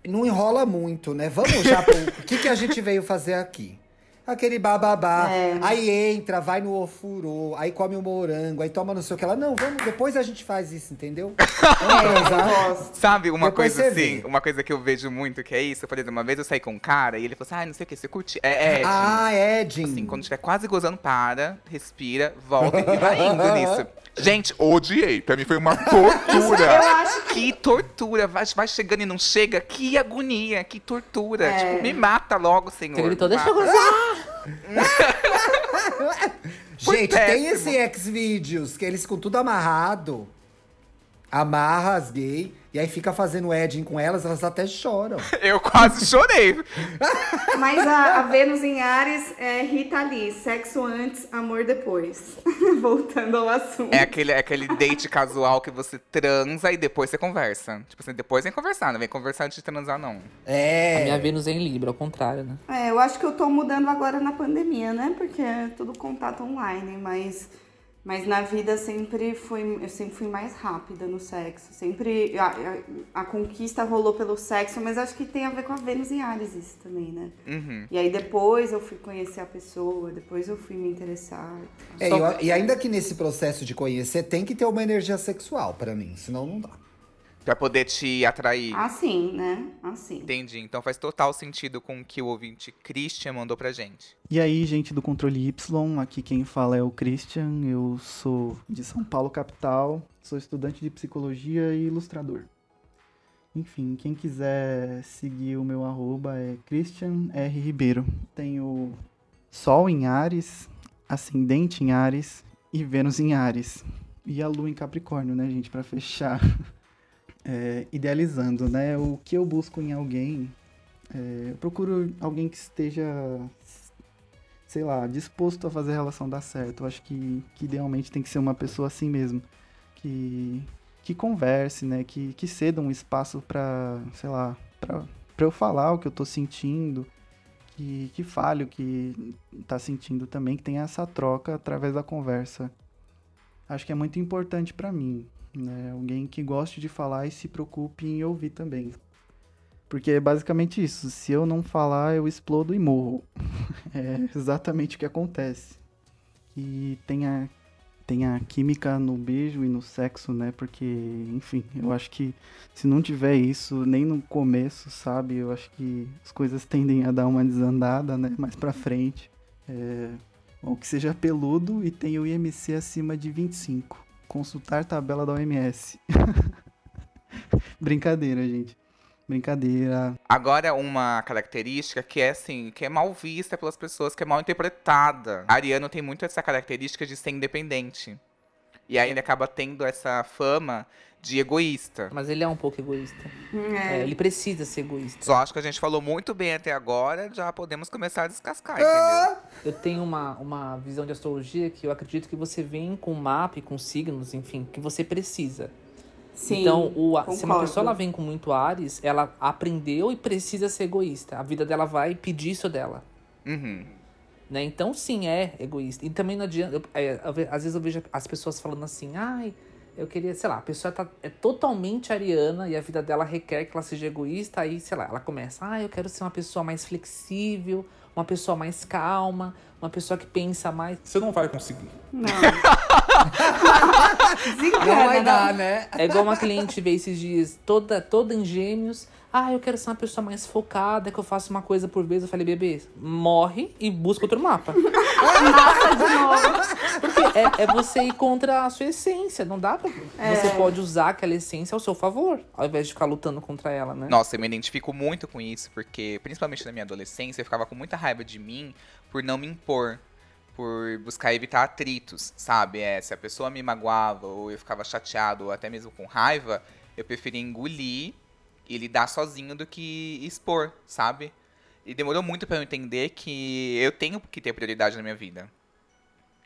Não enrola muito, né? Vamos já pro. O que, que a gente veio fazer aqui? Aquele bababá. É. Aí entra, vai no ofurô, aí come o morango, aí toma não sei o que lá. Não, vamos, depois a gente faz isso, entendeu? Vamos É, eu gosto. Sabe, uma Depois coisa assim, vê. uma coisa que eu vejo muito que é isso, por exemplo, uma vez eu saí com um cara e ele falou assim, ah, não sei o que, você curte? É, é, Ah, Edin. assim, quando estiver quase gozando, para, respira, volta e vai indo nisso. Gente, Odiei. Pra mim foi uma Eu tortura. acho que. que tortura, vai, vai chegando e não chega, que agonia, que tortura. É. Tipo, me mata logo, senhor. Você gritou, deixa eu gozar! Gente, tem esse Xvideos que eles com tudo amarrado. Amarra as gay. E aí fica fazendo Edin com elas, elas até choram. Eu quase chorei. Mas a, a Vênus em Ares é Rita Lee, sexo antes, amor depois. Voltando ao assunto. É aquele, é aquele date casual que você transa e depois você conversa. Tipo assim, depois vem conversar, não vem conversar antes de transar, não. É. A minha Vênus é em Libra, ao contrário, né? É, eu acho que eu tô mudando agora na pandemia, né? Porque é tudo contato online, mas, mas na vida sempre fui, eu sempre fui mais rápida no sexo. Sempre a, a- a conquista rolou pelo sexo, mas acho que tem a ver com a Vênus em Ares isso também, né? Uhum. E aí depois eu fui conhecer a pessoa, depois eu fui me interessar. É, Só- eu- e ainda que nesse processo de conhecer, tem que ter uma energia sexual pra mim, senão não dá. Pra poder te atrair. Assim, né? Assim. Entendi. Então faz total sentido com o que o ouvinte Christian mandou pra gente. E aí, gente do Controle Y, aqui quem fala é o Christian, eu sou de São Paulo, capital, sou estudante de psicologia e ilustrador. Enfim, quem quiser seguir o meu arroba é Christian R. Ribeiro. Tenho Sol em Ares, Ascendente em Ares e Vênus em Ares. E a Lua em Capricórnio, né, gente, pra fechar. É, idealizando, né, o que eu busco em alguém é, eu procuro alguém que esteja, sei lá, disposto a fazer a relação dar certo. Eu acho que, que idealmente tem que ser uma pessoa assim mesmo. Que, que converse, né? Que, que ceda um espaço pra, sei lá, pra eu falar o que eu tô sentindo. Que, que fale o que tá sentindo também. Que tenha essa troca através da conversa. Acho que é muito importante pra mim. Né? Alguém que goste de falar e se preocupe em ouvir também. Porque é basicamente isso. Se eu não falar, eu explodo e morro. É exatamente o que acontece. E tem a, tem a química no beijo e no sexo, né? Porque, enfim, eu acho que se não tiver isso, nem no começo, sabe? Eu acho que as coisas tendem a dar uma desandada, né? Mais pra frente. É, bom, que seja peludo e tenha o IMC acima de 25. Consultar tabela da OMS. Brincadeira, gente. Brincadeira. Agora, uma característica que é assim, que é mal vista pelas pessoas, que é mal interpretada. Ariano tem muito essa característica de ser independente. E aí ele acaba tendo essa fama de egoísta. Mas ele é um pouco egoísta. É, É. ele precisa ser egoísta. Só acho que a gente falou muito bem até agora, já podemos começar a descascar, Ah! entendeu? Eu tenho uma, uma visão de astrologia que eu acredito que você vem com mapa e com signos, enfim, que você precisa. Sim, então, o, se uma pessoa ela vem com muito Ares, ela aprendeu e precisa ser egoísta. A vida dela vai pedir isso dela. Uhum. Né? Então, sim, é egoísta. E também não adianta. eu- é, às vezes eu vejo as pessoas falando assim, ai, Eu queria, sei lá, a pessoa tá, é totalmente ariana e a vida dela requer que ela seja egoísta, aí, sei lá, ela começa, ah, eu quero ser uma pessoa mais flexível, uma pessoa mais calma, uma pessoa que pensa mais. Você não vai conseguir. Não. Não Desencana, vai não. dar, né? É igual uma cliente veio esses dias, toda, toda em gêmeos. Ah, eu quero ser uma pessoa mais focada, que eu faço uma coisa por vez. Eu falei, bebê, morre e busca outro mapa. Massa de novo. Porque é, é você ir contra a sua essência. Não dá pra. Você pode usar aquela essência ao seu favor, ao invés de ficar lutando contra ela, né? Nossa, eu me identifico muito com isso, porque, principalmente na minha adolescência, eu ficava com muita raiva de mim por não me impor. Por buscar evitar atritos, sabe? É, se a pessoa me magoava, ou eu ficava chateado, ou até mesmo com raiva, eu preferia engolir e lidar sozinho do que expor, sabe? E demorou muito pra eu entender que eu tenho que ter prioridade na minha vida.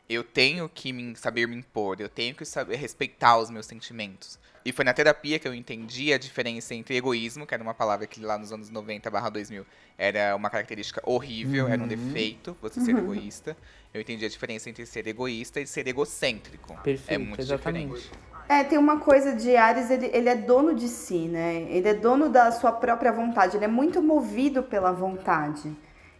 Eu tenho que me- saber me impor, eu tenho que saber respeitar os meus sentimentos. E foi na terapia que eu entendi a diferença entre egoísmo, que era uma palavra que lá nos anos 90 barra 2000 era uma característica horrível, era um defeito você ser egoísta. Eu entendi a diferença entre ser egoísta e ser egocêntrico. Perfeito, é muito exatamente. diferente. É, tem uma coisa de Ares, ele, ele é dono de si, né? Ele é dono da sua própria vontade, ele é muito movido pela vontade.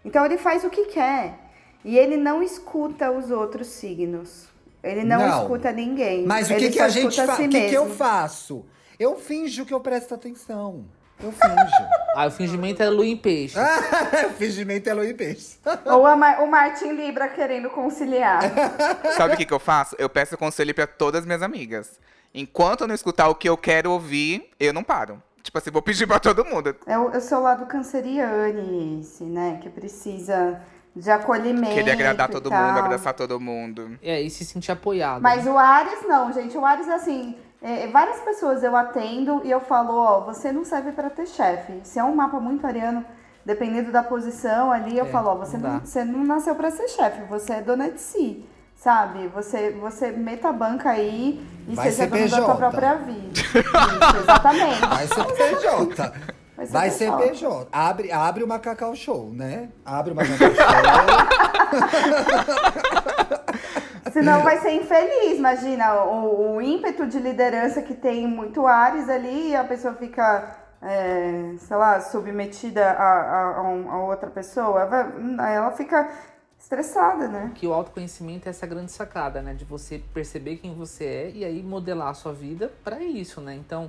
Então ele faz o que quer. E ele não escuta os outros signos. Ele não, Não. escuta ninguém. Mas o Ele que, que a gente escuta faz? si O que, que eu faço? Eu finjo que eu presto atenção. Eu finjo. Ah, o fingimento é lua em peixe. Fingimento é Luiz Peixe. Ou a Ma- o Martin Libra querendo conciliar. Sabe o que, que eu faço? Eu peço conselho pra todas as minhas amigas. Enquanto eu não escutar o que eu quero ouvir, eu não paro. Tipo assim, vou pedir pra todo mundo. É o, é o seu lado canceriane esse, né? Que precisa de acolhimento. Querer agradar todo mundo, abraçar todo mundo. É, e se sentir apoiado. Mas né? o Ares não, gente. O Ares, assim, é, várias pessoas eu atendo e eu falo, ó, você não serve pra ter chefe. Se é um mapa muito ariano, dependendo da posição ali, eu É, falo, ó, você não não, você não nasceu pra ser chefe, você é dona de si. Sabe? Você, você meta a banca aí e Vai seja dona da sua própria vida. Isso, exatamente. Vai ser PJ. Vai ser Vai ser PJ. PJ. Abre, abre uma Cacau Show, né? Abre uma Cacau Show. Senão vai ser infeliz, imagina, o, o ímpeto de liderança que tem muito Ares ali e a pessoa fica, é, sei lá, submetida a, a, a um- a outra pessoa, ela fica estressada, né? Que o autoconhecimento é essa grande sacada, né? De você perceber quem você é e aí modelar a sua vida pra isso, né? Então,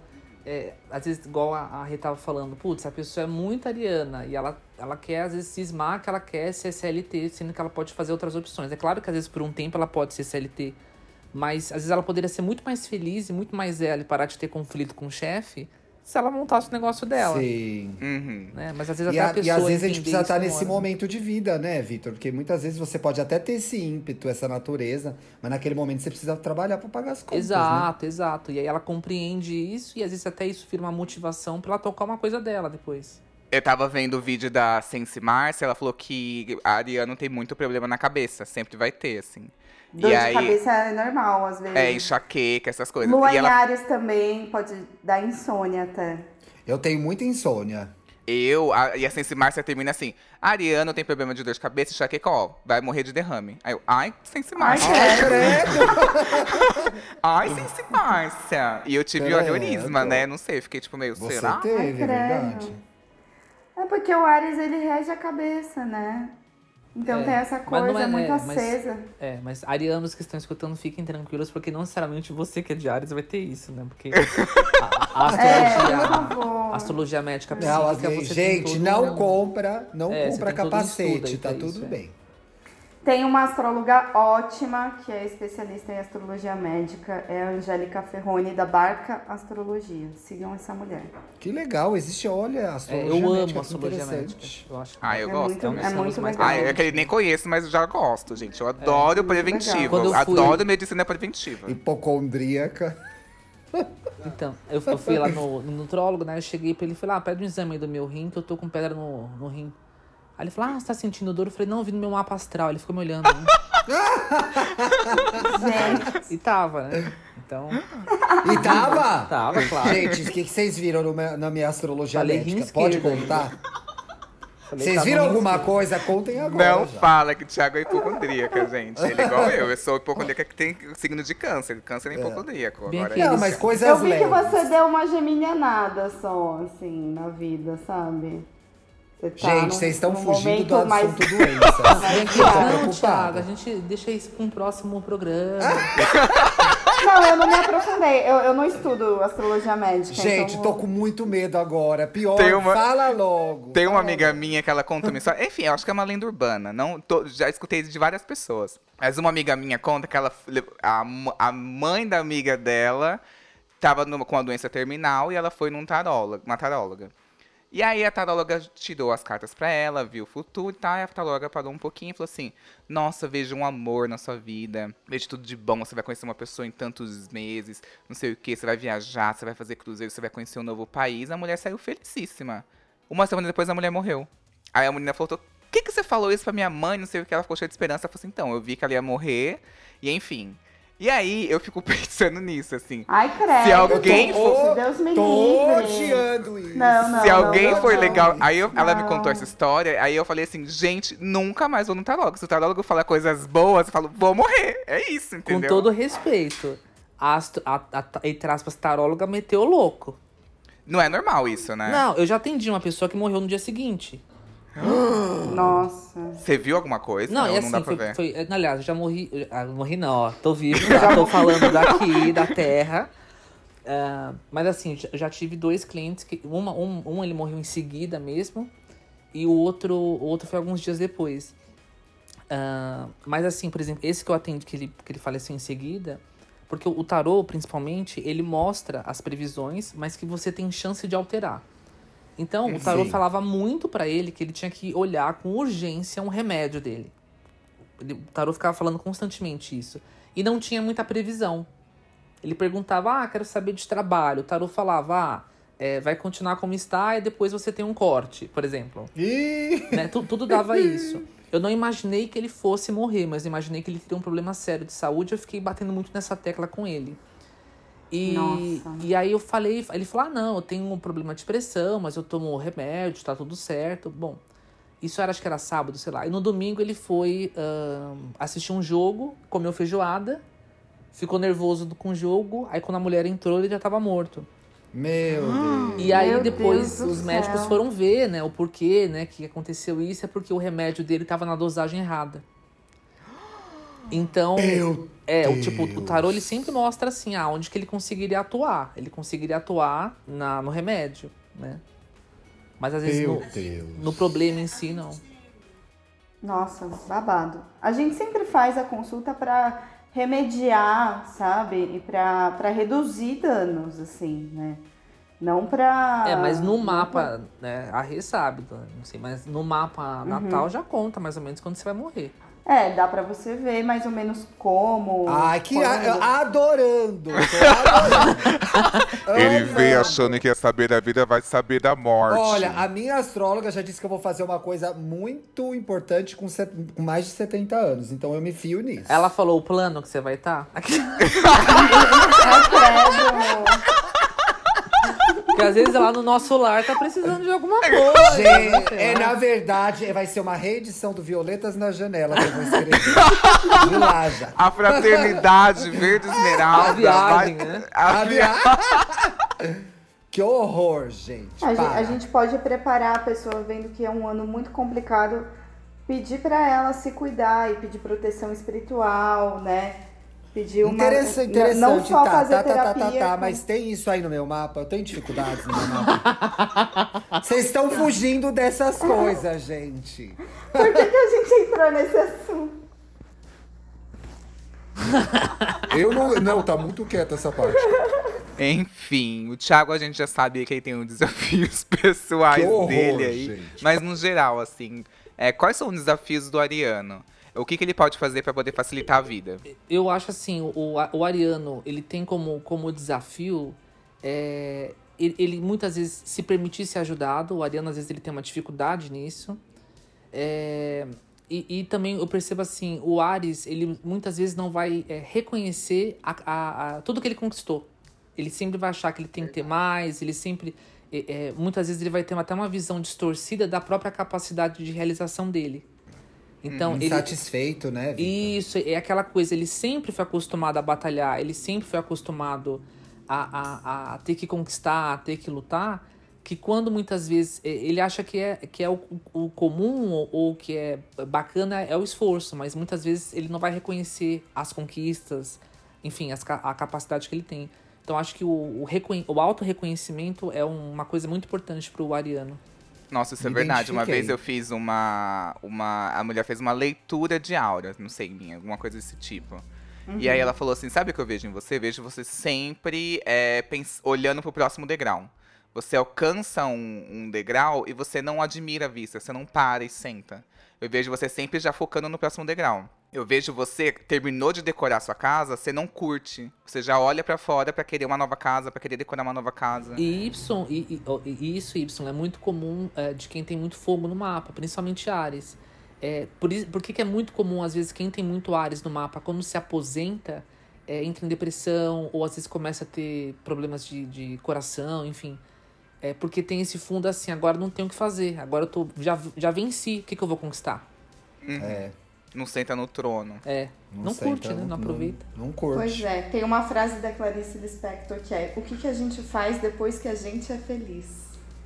é, às vezes, igual a, a Rê tava falando, putz, a pessoa é muito ariana e ela, ela quer, às vezes, cismar que ela quer ser CLT, sendo que ela pode fazer outras opções. É claro que, às vezes, por um tempo ela pode ser CLT, mas, às vezes, ela poderia ser muito mais feliz e muito mais ela e parar de ter conflito com o chefe se ela montasse o negócio dela, Sim. Uhum. né? Mas, às vezes, E, até a a- pessoa e às vezes a gente precisa estar nesse demora. momento de vida, né, Vitor? Porque muitas vezes você pode até ter esse ímpeto, essa natureza, mas naquele momento você precisa trabalhar para pagar as contas. Né? Exato, exato. E aí ela compreende isso e às vezes até isso vira uma motivação pra ela tocar uma coisa dela depois. Eu tava vendo o vídeo da Sense Márcia, ela falou que a Ariana tem muito problema na cabeça, sempre vai ter, assim. Dor e de aí, cabeça é normal, às vezes. é enxaqueca, essas coisas. Lua e em ela, Ares também pode dar insônia até. Eu tenho muita insônia. eu, a, e a Sense Márcia termina assim, Ariana tem problema de dor de cabeça, enxaqueca, ó, vai morrer de derrame. Aí eu, ai, Sense Márcia. Ai, Credo! Ai, Sense Márcia. E eu tive Credo. aneurisma, né, não sei, fiquei tipo meio, Você será? teve, Ai, é verdade. É porque o Ares, ele rege a cabeça, né? Então É, tem essa não coisa é- muito é, mas- acesa. É, mas arianos que estão escutando, fiquem tranquilos, porque não necessariamente você que é de Ares vai ter isso, né? Porque a, a É, astrologia, por favor. a astrologia médica Não, psíquica, você tem gente, todo não um- compra, não É, compra capacete, tá tudo isso, é. bem. Tem uma astróloga ótima, que é especialista em astrologia médica, é a Angélica Ferroni, da Barca Astrologia. Sigam essa mulher. Que legal, existe, olha, É, astrologia eu amo médica, que astrologia interessante. médica. Eu acho. Ah, eu É gosto. muito- É é muito mais legal. Ah, é que ele nem conheço, mas eu já gosto, gente. Eu adoro preventivo. Quando eu fui- Adoro medicina preventiva. Hipocondríaca. Então, eu, eu fui lá no, no nutrólogo, né? Eu cheguei pra ele e falei, ah, pede um exame aí do meu rim, que eu tô com pedra no, no rim. Aí ele falou, ah, você tá sentindo dor? Eu falei, não, eu vi no meu mapa astral. Ele ficou me olhando. Né? Gente, E tava, né? Então, E tava? tava, claro. Gente, o que, que vocês viram no meu- na minha astrologia Falei Pode contar? Falei, Vocês tá viram no alguma coisa? Contem agora. Não já. fala que o Thiago é hipocondríaca, gente. Ele é igual eu. Eu sou hipocondríaca que tem o signo de câncer. Câncer é hipocondríaco. Bem Agora que- é Não, mas coisas Eu vi que leves. você deu uma geminianada só, assim, na vida, sabe? Tá Gente, vocês estão fugindo do mais- assunto mais Não, grave. Thiago, a gente deixa isso para um próximo programa. Não, eu não me aprofundei. Eu, eu não estudo astrologia médica. Gente, então... tô com muito medo agora. Pior, Tem uma- fala logo. Tem uma amiga minha que ela conta uma história. Enfim, eu acho que é uma lenda urbana. Não, tô- já escutei de várias pessoas. Mas uma amiga minha conta que ela, a, a mãe da amiga dela tava numa- com uma doença terminal e ela foi num tarólogo, uma taróloga. E aí a taróloga tirou as cartas pra ela, viu o futuro e tal. E a taróloga parou um pouquinho e falou assim: Nossa, vejo um amor na sua vida. Vejo tudo de bom. Você vai conhecer uma pessoa em tantos meses. Não sei o que. Você vai viajar, você vai fazer cruzeiro, você vai conhecer um novo país. A mulher saiu felicíssima. Uma semana depois a mulher morreu. Aí a menina falou: Por que, que você falou isso pra minha mãe? Não sei o que. Ela ficou cheia de esperança. Ela falou assim: Então, eu vi que ela ia morrer. E enfim. E aí eu fico pensando nisso, assim. Ai, credo. Se alguém Deus for- Deus me Tô livre. odiando isso. Não, não. Se alguém não, for não. legal. Aí eu- ela me contou essa história, aí eu falei assim, gente, nunca mais vou no tarólogo. Se o tarólogo falar coisas boas, eu falo, vou morrer. É isso, Com entendeu? todo respeito, a, astro- a, a, entre aspas, taróloga meteu o louco. Não é normal isso, né? Não, eu já atendi uma pessoa que morreu no dia seguinte. Nossa. Você viu alguma coisa? Não, Ou e assim, dá pra foi, ver. foi- Aliás, eu já morri. eu- Ah, morri não, ó. Tô vivo, já tô falando daqui, da terra. Ah, mas assim, já, já tive dois clientes que. Uma, um, um ele morreu em seguida mesmo. E o outro, o outro foi alguns dias depois. Ah, mas assim, por exemplo, esse que eu atendi que ele, que ele faleceu em seguida. Porque o tarô, principalmente, ele mostra as previsões, mas que você tem chance de alterar. Então, o tarô Sim. falava muito pra ele que ele tinha que olhar com urgência um remédio dele. Ele- O tarô ficava falando constantemente isso. E não tinha muita previsão. Ele perguntava, ah, quero saber de trabalho. O tarô falava, ah, é, vai continuar como está e depois você tem um corte, por exemplo. Né? Tu- Tudo dava isso. Eu não imaginei que ele fosse morrer, mas imaginei que ele teria um problema sério de saúde. Eu fiquei batendo muito nessa tecla com ele. E, Nossa. e aí eu falei, ele falou: ah, não, eu tenho um problema de pressão, mas eu tomo remédio, tá tudo certo. Bom, isso era, acho que era sábado, sei lá. E no domingo ele foi ahn, assistir um jogo, comeu feijoada, ficou nervoso do- com o jogo. Aí quando a mulher entrou, ele já tava morto. meu Deus. E aí Meu depois os médicos céu. foram ver, né, o porquê, né, que aconteceu isso, é porque o remédio dele tava na dosagem errada. Então, Meu é, o tipo, o Deus. tarô ele sempre mostra assim, ah, onde que ele conseguiria atuar. Ele conseguiria atuar na, no remédio, né? Mas às vezes no, Deus. no problema em si, não. Nossa, babado. A gente sempre faz a consulta pra remediar, sabe? E pra, pra reduzir danos, assim, né? Não pra. É, mas no mapa, né, a Rê sabe, não sei, mas no mapa natal já conta mais ou menos quando você vai morrer. É, dá pra você ver mais ou menos como. Ai, que a- adorando. Adorando. Ele veio achando que ia saber da vida, vai saber da morte. Olha, a minha astróloga já disse que eu vou fazer uma coisa muito importante com, set- com mais de 70 anos. Então eu me fio nisso. Ela falou o plano que você vai tá? estar? Credo. Porque às vezes lá no nosso lar tá precisando de alguma coisa. Gente, sei é, na verdade, vai ser uma reedição do Violetas na Janela que eu vou escrever. De lá já. A fraternidade verde esmeralda. A viagem, vai- né? A A viagem. via- Que horror, gente. A, gente, para. a gente pode preparar a pessoa vendo que é um ano muito complicado, pedir pra ela se cuidar e pedir proteção espiritual, né? Pedir uma. Interessante, interessante. Não só tá, fazer tá, tá, tá, terapia. tá, tá, com- mas tem isso aí no meu mapa. Eu tenho dificuldades no meu mapa. Vocês estão fugindo dessas coisas, gente. Por que, que a gente entrou nesse assunto? Eu não. Não, tá muito quieta essa parte. Enfim, o Thiago a gente já sabe que ele tem os desafios pessoais horror, dele aí. gente. Mas no geral, assim, é, quais são os desafios do Ariano? O que, que ele pode fazer pra poder facilitar a vida? Eu acho assim, o, o Ariano, ele tem como, como desafio é, ele, ele muitas vezes se permitir ser ajudado. O Ariano, às vezes, ele tem uma dificuldade nisso. É, e, e também eu percebo assim, o Ares, ele muitas vezes não vai é, reconhecer a, a- a- tudo que ele conquistou. Ele sempre vai achar que ele tem que ter mais, ele sempre. é, é, muitas vezes ele vai ter até uma visão distorcida da própria capacidade de realização dele. Então, ele, Insatisfeito, né? Vitor? isso, é aquela coisa, ele sempre foi acostumado a batalhar, ele sempre foi acostumado a, a, a ter que conquistar, a ter que lutar, que quando muitas vezes eh, ele acha que é, que é o, o comum ou, ou que é bacana é o esforço, mas muitas vezes ele não vai reconhecer as conquistas, enfim, as, a capacidade que ele tem. Então acho que o, o, o auto-reconhecimento é uma coisa muito importante pro ariano. Nossa, isso é verdade. Uma vez eu fiz uma, uma. A mulher fez uma leitura de aura, não sei, minha, alguma coisa desse tipo. E aí ela falou assim: sabe o que eu vejo em você? Vejo você sempre é, pens- olhando pro próximo degrau. Você alcança um, um degrau e você não admira a vista, você não para e senta. Eu vejo você sempre já focando no próximo degrau. Eu vejo você terminou de decorar sua casa, você não curte. Você já olha pra fora pra querer uma nova casa, pra querer decorar uma nova casa. E Y, e, e- isso Y é muito comum é, de quem tem muito fogo no mapa, principalmente Ares. É, por, isso, por que, que é muito comum, às vezes, quem tem muito Ares no mapa, quando se aposenta, é, entra em depressão, ou às vezes começa a ter problemas de, de coração, enfim. É porque tem esse fundo assim, agora não tenho o que fazer, agora eu tô, já, já venci, o que, que eu vou conquistar? É, Não senta no trono. É, não, sei, curte, né? Não aproveita. Não, curte. Pois é, tem uma frase da Clarice Lispector que é: O que, que a gente faz depois que a gente é feliz?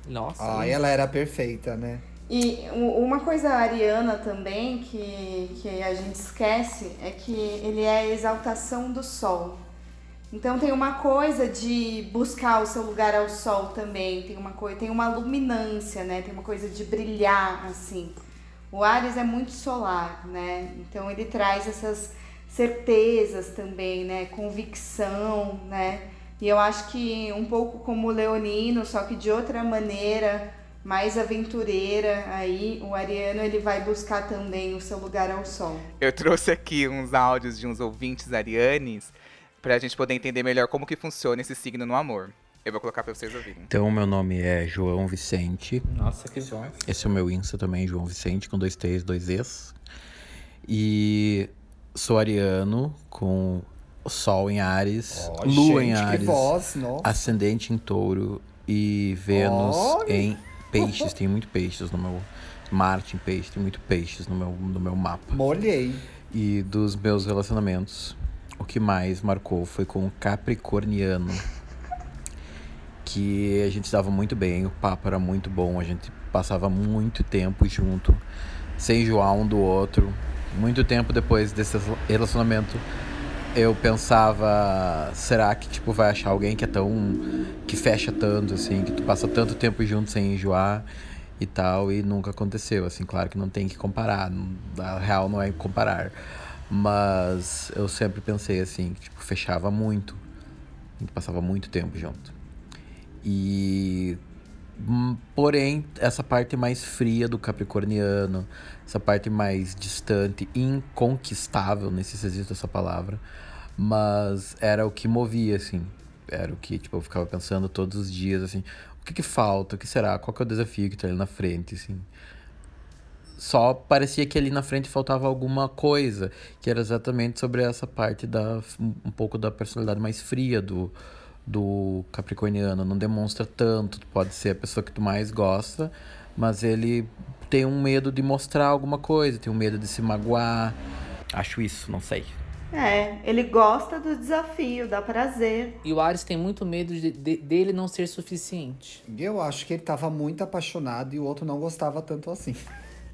Nossa. Ah, ela era perfeita, né? E uma coisa ariana também que, que a gente esquece é que ele é a exaltação do sol. Então tem uma coisa de buscar o seu lugar ao sol também, tem uma coisa, tem uma luminância, né? Tem uma coisa de brilhar assim. O Ares é muito solar, né? Então ele traz essas certezas também, né? Convicção, né? E eu acho que um pouco como o Leonino, só que de outra maneira, mais aventureira, aí o Ariano ele vai buscar também o seu lugar ao sol. Eu trouxe aqui uns áudios de uns ouvintes arianes pra gente poder entender melhor como que funciona esse signo no amor. Eu vou colocar pra vocês ouvirem. Então, meu nome é João Vicente. Nossa, que voz. Esse é o meu Insta também, João Vicente, com dois T's, dois Es. E sou ariano, com o Sol em Ares, Ó, Lua em gente, que Ares, voz, nossa. Ascendente em Touro e Vênus Olha! em Peixes. Tem muito peixes no meu... Marte em Peixes, tem muito peixes no meu, no meu mapa. Molhei. E dos meus relacionamentos, o que mais marcou foi com um capricorniano. Que a gente se dava muito bem, o papo era muito bom, a gente passava muito tempo junto, sem enjoar um do outro. Muito tempo depois desse relacionamento, eu pensava, será que tipo vai achar alguém que é tão que fecha tanto assim, que tu passa tanto tempo junto sem enjoar e tal, e nunca aconteceu, assim, claro que não tem que comparar, a real não é comparar. Mas eu sempre pensei assim, que tipo, fechava muito. A gente passava muito tempo junto. E hum, porém, essa parte mais fria do capricorniano, essa parte mais distante, inconquistável, nem sei se existe essa palavra, mas era o que movia, assim. Era o que, tipo, eu ficava pensando todos os dias, assim, o que que falta? O que será? Qual que é o desafio que tá ali na frente, assim? Só parecia que ali na frente faltava alguma coisa, que era exatamente sobre essa parte da um pouco da personalidade mais fria do do capricorniano, não demonstra tanto, pode ser a pessoa que tu mais gosta, mas ele tem um medo de mostrar alguma coisa, tem um medo de se magoar. Acho isso, não sei. É, ele gosta do desafio, dá prazer. E o Ares tem muito medo de- de- dele não ser suficiente. E eu acho que ele tava muito apaixonado e o outro não gostava tanto assim.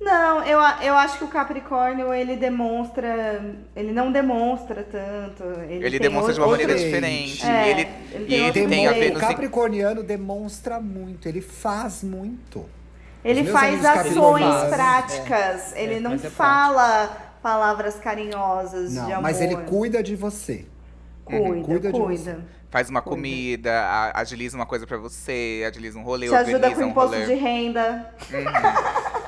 Não, eu, eu acho que o Capricórnio ele demonstra. Ele não demonstra tanto. Ele, Ele tem demonstra de uma maneira outro- diferente. É, ele, ele tem ele tem a ver o no capricorniano demonstra muito, ele faz muito. Ele faz ações práticas. Ele É, não é fala palavras carinhosas de Não, amor. mas ele cuida de você. cuida, cuida cuida. Faz uma comida, a- agiliza uma coisa pra você, agiliza um rolê, Te ajuda com um imposto rolê. de renda.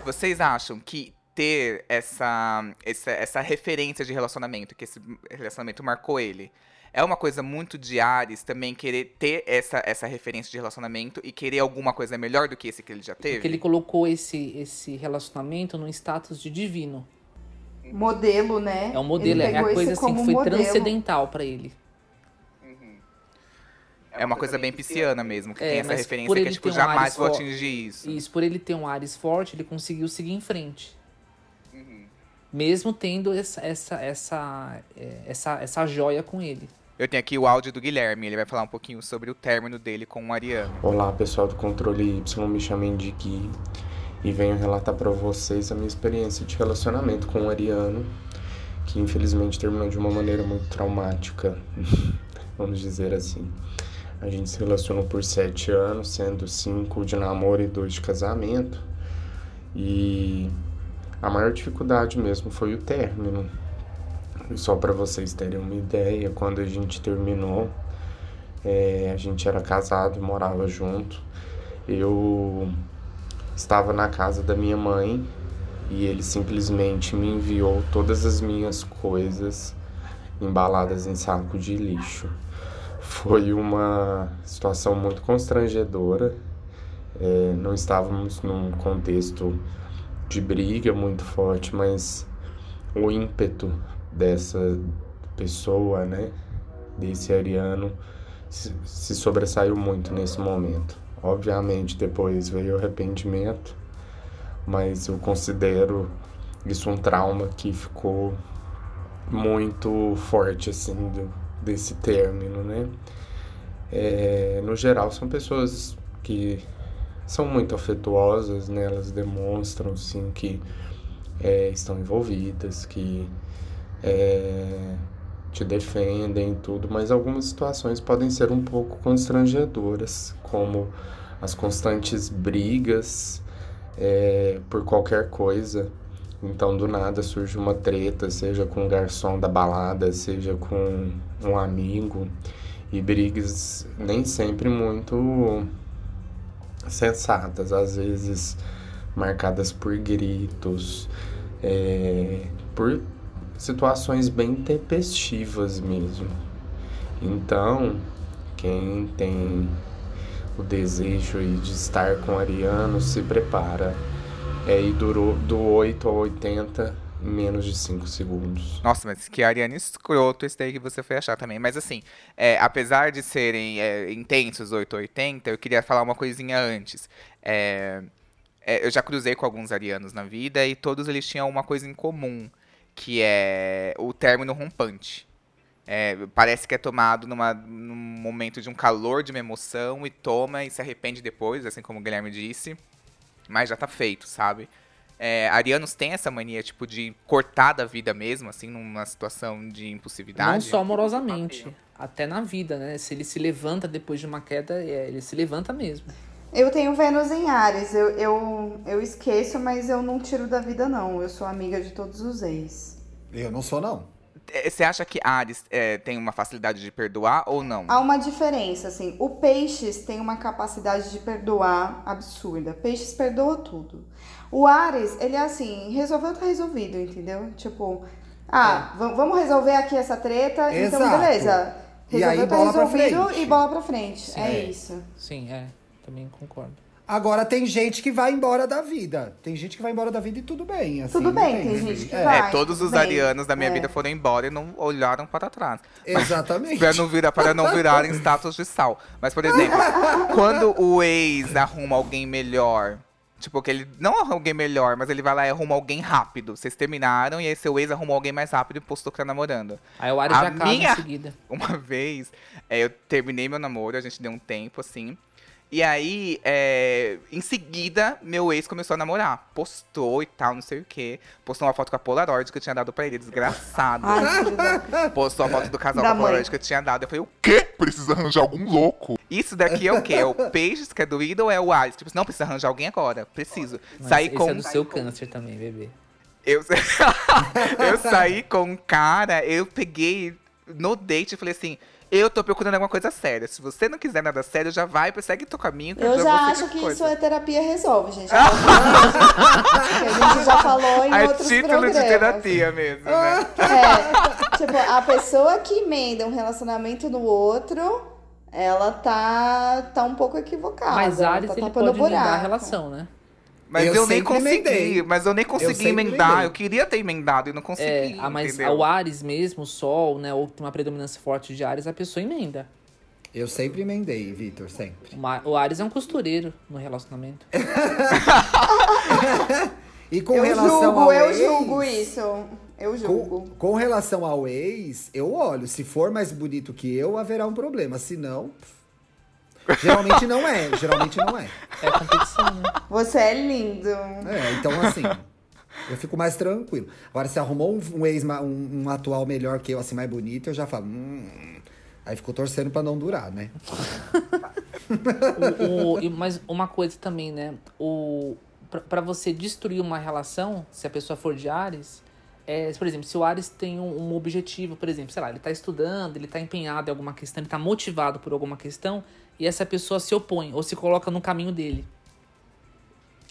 Vocês acham que ter essa, essa, essa referência de relacionamento, que esse relacionamento marcou ele, é uma coisa muito de Ares também querer ter essa, essa referência de relacionamento e querer alguma coisa melhor do que esse que ele já teve? Porque ele colocou esse, esse relacionamento num status de divino. Modelo, né? É um modelo, Ele é a coisa assim que foi modelo. transcendental pra ele. É uma coisa bem pisciana mesmo, que É, tem essa referência que ele tipo, um jamais vou atingir isso. Isso, por ele ter um Ares forte, ele conseguiu seguir em frente. Uhum. Mesmo tendo essa, essa, essa, é, essa, essa joia com ele. Eu tenho aqui o áudio do Guilherme, ele vai falar um pouquinho sobre o término dele com o Ariano. Olá pessoal do Controle Y, me chamem de Gui e venho relatar para vocês a minha experiência de relacionamento com o Ariano, que infelizmente terminou de uma maneira muito traumática, vamos dizer assim. A gente se relacionou por sete anos, sendo cinco de namoro e dois de casamento, e a maior dificuldade mesmo foi o término. Só para vocês terem uma ideia, quando a gente terminou, é, a gente era casado e morava junto. Eu estava na casa da minha mãe e ele simplesmente me enviou todas as minhas coisas embaladas em saco de lixo. Foi uma situação muito constrangedora. É, não estávamos num contexto de briga muito forte, mas o ímpeto dessa pessoa, né, desse ariano, se, se sobressaiu muito nesse momento. Obviamente, depois veio o arrependimento, mas eu considero isso um trauma que ficou muito forte, assim, do, desse término, né? É, no geral, são pessoas que são muito afetuosas, né? Elas demonstram, sim, que é, estão envolvidas, que é, te defendem tudo, mas algumas situações podem ser um pouco constrangedoras, como as constantes brigas é, por qualquer coisa. Então, do nada surge uma treta, seja com o garçom da balada, seja com um amigo, e brigas nem sempre muito sensatas, às vezes marcadas por gritos, é, por situações bem tempestivas mesmo. Então, quem tem o desejo de estar com Ariano se prepara. É ir do, do 8 a 80 em menos de 5 segundos. Nossa, mas que Ariane escroto esse daí que você foi achar também. Mas assim, é, apesar de serem é, intensos 880, eu queria falar uma coisinha antes. É, é, eu já cruzei com alguns arianos na vida e todos eles tinham uma coisa em comum, que é o término rompante. É, parece que é tomado numa, num momento de um calor, de uma emoção, e toma e se arrepende depois, assim como o Guilherme disse. Mas já tá feito, sabe? É, arianos têm essa mania, tipo, de cortar da vida mesmo, assim, numa situação de impulsividade. Não só amorosamente, até na vida, né? Se ele se levanta depois de uma queda, é, ele se levanta mesmo. Eu tenho Vênus em Ares. Eu, eu, eu esqueço, mas eu não tiro da vida, não. Eu sou amiga de todos os ex. Eu não sou, não. É, Você acha que Ares é, tem uma facilidade de perdoar ou não? Há uma diferença, assim. O Peixes tem uma capacidade de perdoar absurda. Peixes perdoa tudo. O Ares, ele é assim, resolveu, tá resolvido, entendeu? Tipo, ah, va- vamos resolver aqui essa treta, então Exato. beleza. E Resolveu, aí, tá bola pra resolvido frente. e bola pra frente. é, É. isso. Sim, é. Também concordo. Agora tem gente que vai embora da vida. Tem gente que vai embora da vida e tudo bem. assim, Tudo bem, tem gente que é, vai. É, todos os bem, arianos da minha é. vida foram embora e não olharam para trás. Exatamente. Para não, virar, para não virarem status de sal. Mas, por exemplo, quando o ex arruma alguém melhor, tipo, que ele não arruma alguém melhor, mas ele vai lá e arruma alguém rápido. Vocês terminaram e aí seu ex arrumou alguém mais rápido e postou que tá namorando. Aí o Ares A já casa minha- em seguida. Uma vez, é, eu terminei meu namoro, a gente deu um tempo assim. E aí, é, em seguida, meu ex começou a namorar. Postou e tal, não sei o quê. Postou uma foto com a Polaroid que eu tinha dado pra ele, desgraçado. Ai. Postou a foto do casal Da com a mãe. Polaroid que eu tinha dado. Eu falei, o Quê? Precisa arranjar algum louco. isso daqui é o quê? É o Peixes que é do ou é o Ares? Tipo, não precisa arranjar alguém agora. Preciso. Mas Saí esse com. é do seu câncer também, bebê. Eu, eu saí com um cara, eu peguei no date e falei assim. Eu tô procurando alguma coisa séria. Se você não quiser nada sério, já vai, segue teu caminho. Eu já acho que coisa. isso é terapia resolve, gente. Que a gente já falou em É outros título programas. de terapia mesmo, né? É, tipo, a pessoa que emenda um relacionamento no outro, ela tá, tá um pouco equivocada. Mas Ares, tá ele pode a relação, né? Mas eu, Eu nem sempre consegui. emendei. Mas eu nem consegui sempre emendar. emendei. Eu queria ter emendado e não consegui. É, ah, mas entendeu? o Ares mesmo, o Sol, né? Ou tem uma predominância forte de Ares, a pessoa emenda. Eu sempre emendei, Vitor, sempre. O Ares é um costureiro no relacionamento. E com eu relação julgo, ao eu ex, julgo isso. Eu julgo. Com, com relação ao ex, eu olho. Se for mais bonito que eu, haverá um problema. Se não. pff, Geralmente não é. Geralmente não é. É competição, né? Você é lindo. É, então assim. Eu fico mais tranquilo. Agora, se arrumou um, um ex, um, um atual melhor que eu, assim, mais bonito, eu já falo. Hum, aí ficou torcendo pra não durar, né? O- o- mas uma coisa também, né? O, pra, pra você destruir uma relação, se a pessoa for de Ares, é, por exemplo, se o Ares tem um, um objetivo, por exemplo, sei lá, ele tá estudando, ele tá empenhado em alguma questão, ele tá motivado por alguma questão, e essa pessoa se opõe ou se coloca no caminho dele.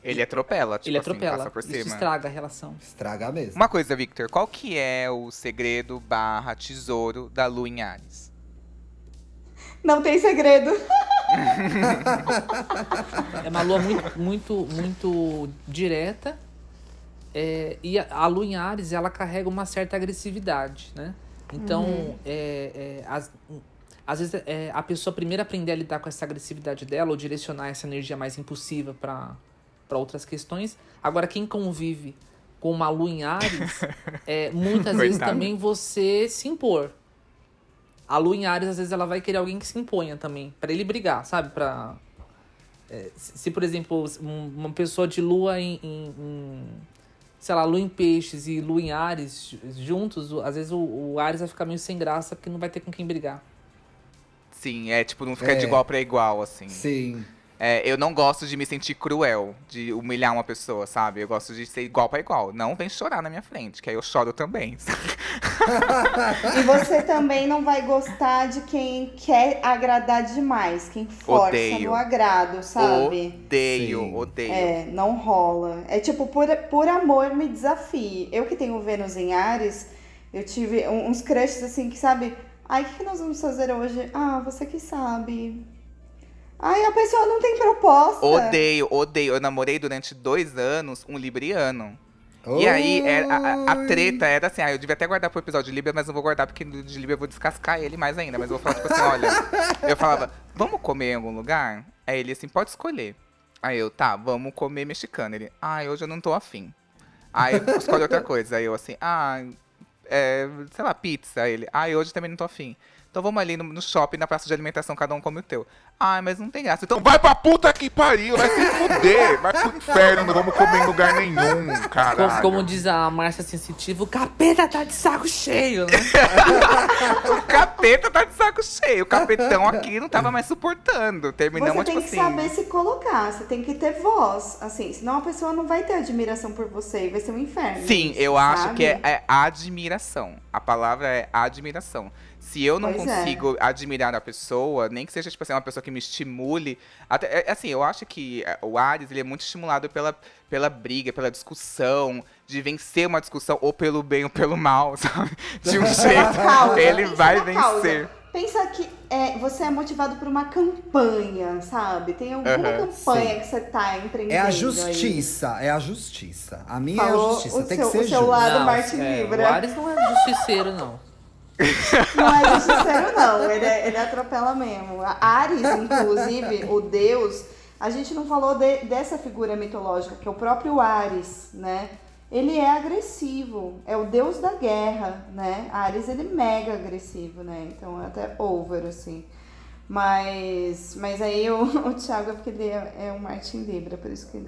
Ele atropela, tipo ele assim, atropela. passa por Isso cima. estraga a relação. Estraga mesmo. Uma coisa, Victor, qual que é o segredo barra tesouro da Lua em Ares? Não tem segredo. É uma lua muito, muito, muito direta. é, e a, a lua em Ares, ela carrega uma certa agressividade, né? Então, é, é, as- às vezes é, a pessoa primeiro aprender a lidar com essa agressividade dela ou direcionar essa energia mais impulsiva para outras questões. Agora, quem convive com uma lua em Ares, é, muitas vezes também você se impor. A lua em Ares, às vezes, ela vai querer alguém que se imponha também, para ele brigar, sabe? Pra, é, se, por exemplo, um- uma pessoa de lua em, em- em, sei lá, lua em peixes e lua em Ares ju- juntos, às vezes o, o Ares vai ficar meio sem graça porque não vai ter com quem brigar. Sim, é tipo, não fica É. de igual pra igual, assim. Sim. É, eu não gosto de me sentir cruel, de humilhar uma pessoa, sabe? Eu gosto de ser igual pra igual. Não vem chorar na minha frente, que aí eu choro também. E você também não vai gostar de quem quer agradar demais, quem força Odeio. no agrado, sabe? Odeio, Sim. odeio. É, não rola. É tipo, por, por amor me desafie. Eu que tenho Vênus em Ares, eu tive um- uns crushes assim que, sabe? Ai, o que, que nós vamos fazer hoje? Ah, você que sabe. Ai, a pessoa não tem proposta. Odeio, odeio. Eu namorei durante dois anos um libriano. E aí, é- a, a- a treta era assim, ah, eu devia até guardar pro episódio de Libra, mas não vou guardar porque de Libra eu vou descascar ele mais ainda. Mas eu vou falar, tipo assim, olha, eu falava, vamos comer em algum lugar? Aí ele assim, pode escolher. Aí eu, tá, vamos comer mexicano. Ele, ah, hoje eu não tô afim. Aí escolhe outra coisa. Aí eu assim, ah, é, sei lá, pizza. Ele, ah, hoje também não tô afim. Então vamos ali no, no shopping, na praça de alimentação, cada um come o teu. Ah, mas não tem graça. Então Vai pra puta que pariu, vai se fuder, vai pro inferno, não vamos comer em lugar nenhum, Como, caralho. como diz a Márcia Sensitiva, o capeta tá de saco cheio, né? O capeta tá de saco cheio. O capetão aqui não tava mais suportando. Terminamos, Você tem tipo que assim. saber se colocar, você tem que ter voz, assim, senão a pessoa não vai ter admiração por você e vai ser um inferno. Sim, eu acho sabe? que é, é admiração. A palavra é admiração. Se eu não Pois é. consigo admirar a pessoa, nem que seja tipo assim, uma pessoa que me estimule. Até, é, assim, eu acho que é, o Ares ele é muito estimulado pela, pela briga, pela discussão, de vencer uma discussão, ou pelo bem ou pelo mal, sabe? De um jeito, Causa, ele vai causa. vencer. Pensa que é, você é motivado por uma campanha, sabe? Tem alguma Aham, campanha sim. que você tá empreendendo É a aí. justiça, é a justiça. A minha é a Falou justiça, o tem seu- que ser o seu justo. lado Não, Marte é, Libra. o Ares não é justiceiro, não. Não é justiceiro, não. Ele, é- ele atropela mesmo. A Ares, inclusive, o deus. A gente não falou de- dessa figura mitológica, que é o próprio Ares, né? Ele é agressivo, é o deus da guerra, né? Ares, ele é mega agressivo, né? Então, é até over, assim. Mas, mas aí o, o Thiago é porque ele é, é um Martin Libra, por isso que ele.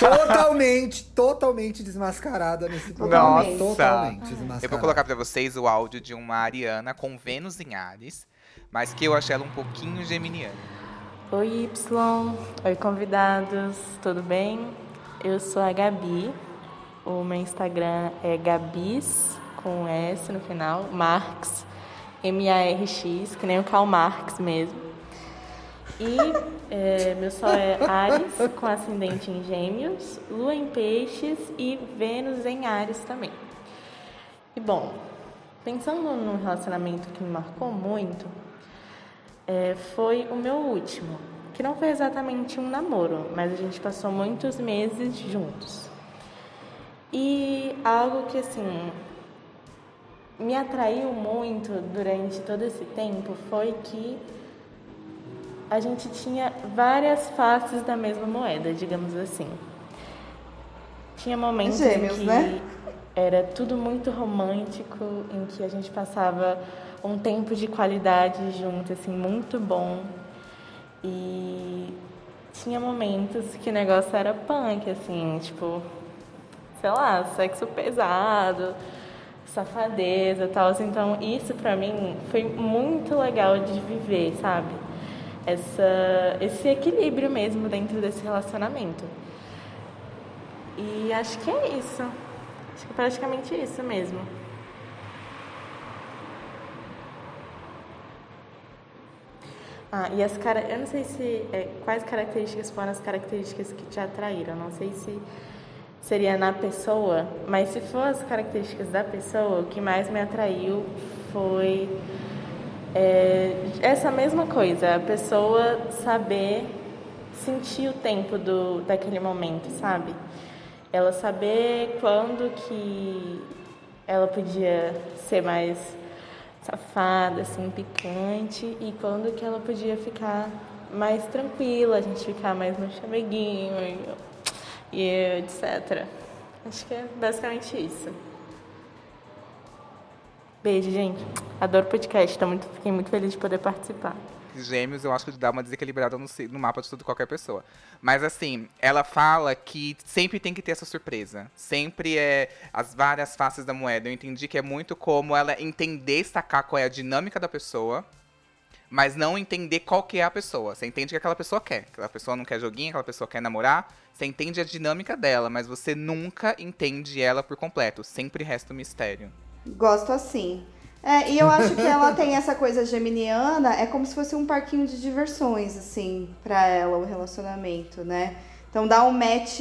Totalmente, totalmente desmascarada nesse programa. Nossa. Totalmente desmascarada. Eu vou colocar pra vocês o áudio de uma ariana com Vênus em Ares, mas que eu achei ela um pouquinho geminiana. Oi, Y. Oi, convidados. Tudo bem? Eu sou a Gabi. O meu Instagram é Gabis, com S no final, Marx, M-A-R-X, que nem o Karl Marx mesmo. E é, meu sol é Ares, com ascendente em Gêmeos, Lua em Peixes e Vênus em Ares também. E bom, pensando num relacionamento que me marcou muito, é, foi o meu último, que não foi exatamente um namoro, mas a gente passou muitos meses juntos. E algo que assim me atraiu muito durante todo esse tempo foi que a gente tinha várias faces da mesma moeda, digamos assim. Tinha momentos Gêmeos, em que né? era tudo muito romântico, em que a gente passava um tempo de qualidade junto, assim, muito bom. E tinha momentos que o negócio era punk, assim, tipo, sei lá, sexo pesado, safadeza e tal. Então, isso pra mim foi muito legal de viver, sabe? Essa, esse equilíbrio mesmo dentro desse relacionamento. E acho que é isso. Acho que é praticamente isso mesmo. Ah, e as cara... eu não sei se é, quais características foram as características que te atraíram. Não sei se seria na pessoa, mas se for as características da pessoa, o que mais me atraiu foi é, essa mesma coisa, a pessoa saber sentir o tempo do, daquele momento, sabe? Ela saber quando que ela podia ser mais safada, assim, picante, e quando que ela podia ficar mais tranquila, a gente ficar mais no chameguinho e, etc. Acho que é basicamente isso. Beijo, gente. Adoro podcast. Tô muito, fiquei muito feliz de poder participar. Gêmeos, eu acho que dá uma desequilibrada no, no mapa de tudo qualquer pessoa. Mas assim, ela fala que sempre tem que ter essa surpresa. Sempre é as várias faces da moeda. Eu entendi que é muito como ela entender, sacar qual é a dinâmica da pessoa, mas não entender qual que é a pessoa. Você entende o que aquela pessoa quer. Aquela pessoa não quer joguinho, aquela pessoa quer namorar. Você entende a dinâmica dela, mas você nunca entende ela por completo. Sempre resta um mistério. Gosto assim. É, e eu acho que ela tem essa coisa geminiana, é como se fosse um parquinho de diversões, assim, pra ela, o relacionamento, né? Então dá um match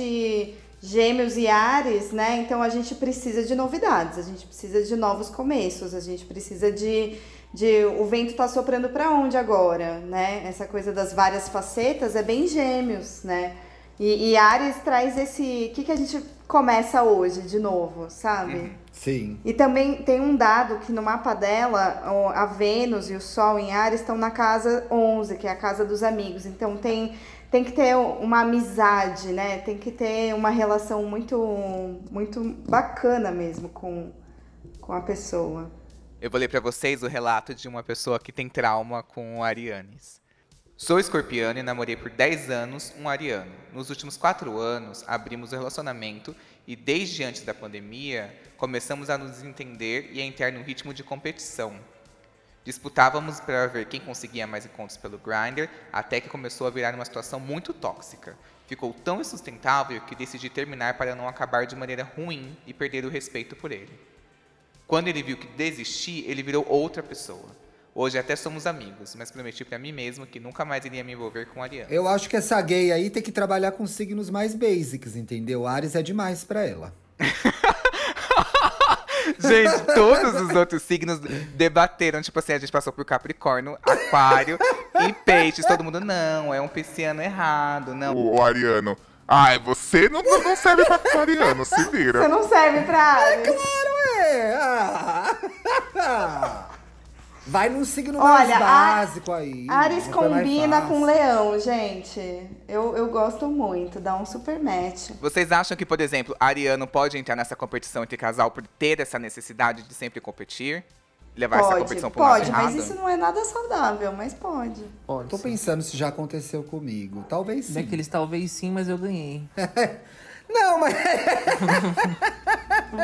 gêmeos e ares, né? Então a gente precisa de novidades, a gente precisa de novos começos, a gente precisa de. De o vento tá soprando pra onde agora, né? Essa coisa das várias facetas é bem gêmeos, né? E, e Ares traz esse. O que, que a gente começa hoje de novo, sabe? Sim. E também tem um dado que no mapa dela, a Vênus e o Sol em Ares estão na casa 11, que é a casa dos amigos. Então tem, tem que ter uma amizade, né? Tem que ter uma relação muito, muito bacana mesmo com, com a pessoa. Eu vou ler pra vocês o relato de uma pessoa que tem trauma com arianes. Sou escorpiano e namorei por 10 anos um ariano. Nos últimos 4 anos, abrimos o relacionamento e desde antes da pandemia, começamos a nos entender e a entrar num ritmo de competição. Disputávamos para ver quem conseguia mais encontros pelo Grindr, até que começou a virar uma situação muito tóxica. Ficou tão insustentável que decidi terminar para não acabar de maneira ruim e perder o respeito por ele. Quando ele viu que desisti, ele virou outra pessoa. Hoje até somos amigos, mas prometi pra mim mesmo que nunca mais iria me envolver com Ariana. Eu acho que essa gay aí tem que trabalhar com signos mais basics, entendeu? Ares é demais pra ela. Gente, todos os outros signos debateram, tipo assim, a gente passou por Capricórnio, Aquário e Peixes. Todo mundo, não, é um pisciano errado, não. O, o Ariano. Ai, você não, não serve pra Ariano, se vira. Você não serve pra Ares. Claro, é! Ah. Vai num signo mais Olha, a- básico aí. Ares combina com leão, gente. Eu, eu gosto muito, dá um super match. Vocês acham que, por exemplo, Ariano pode entrar nessa competição entre casal por ter essa necessidade de sempre competir? Levar essa Pode, competição pro lado pode, mas errado? isso não é nada saudável, mas pode. Pode Tô ser. pensando se já aconteceu comigo. Talvez sim. Daqueles talvez sim, mas eu ganhei. Não, mas.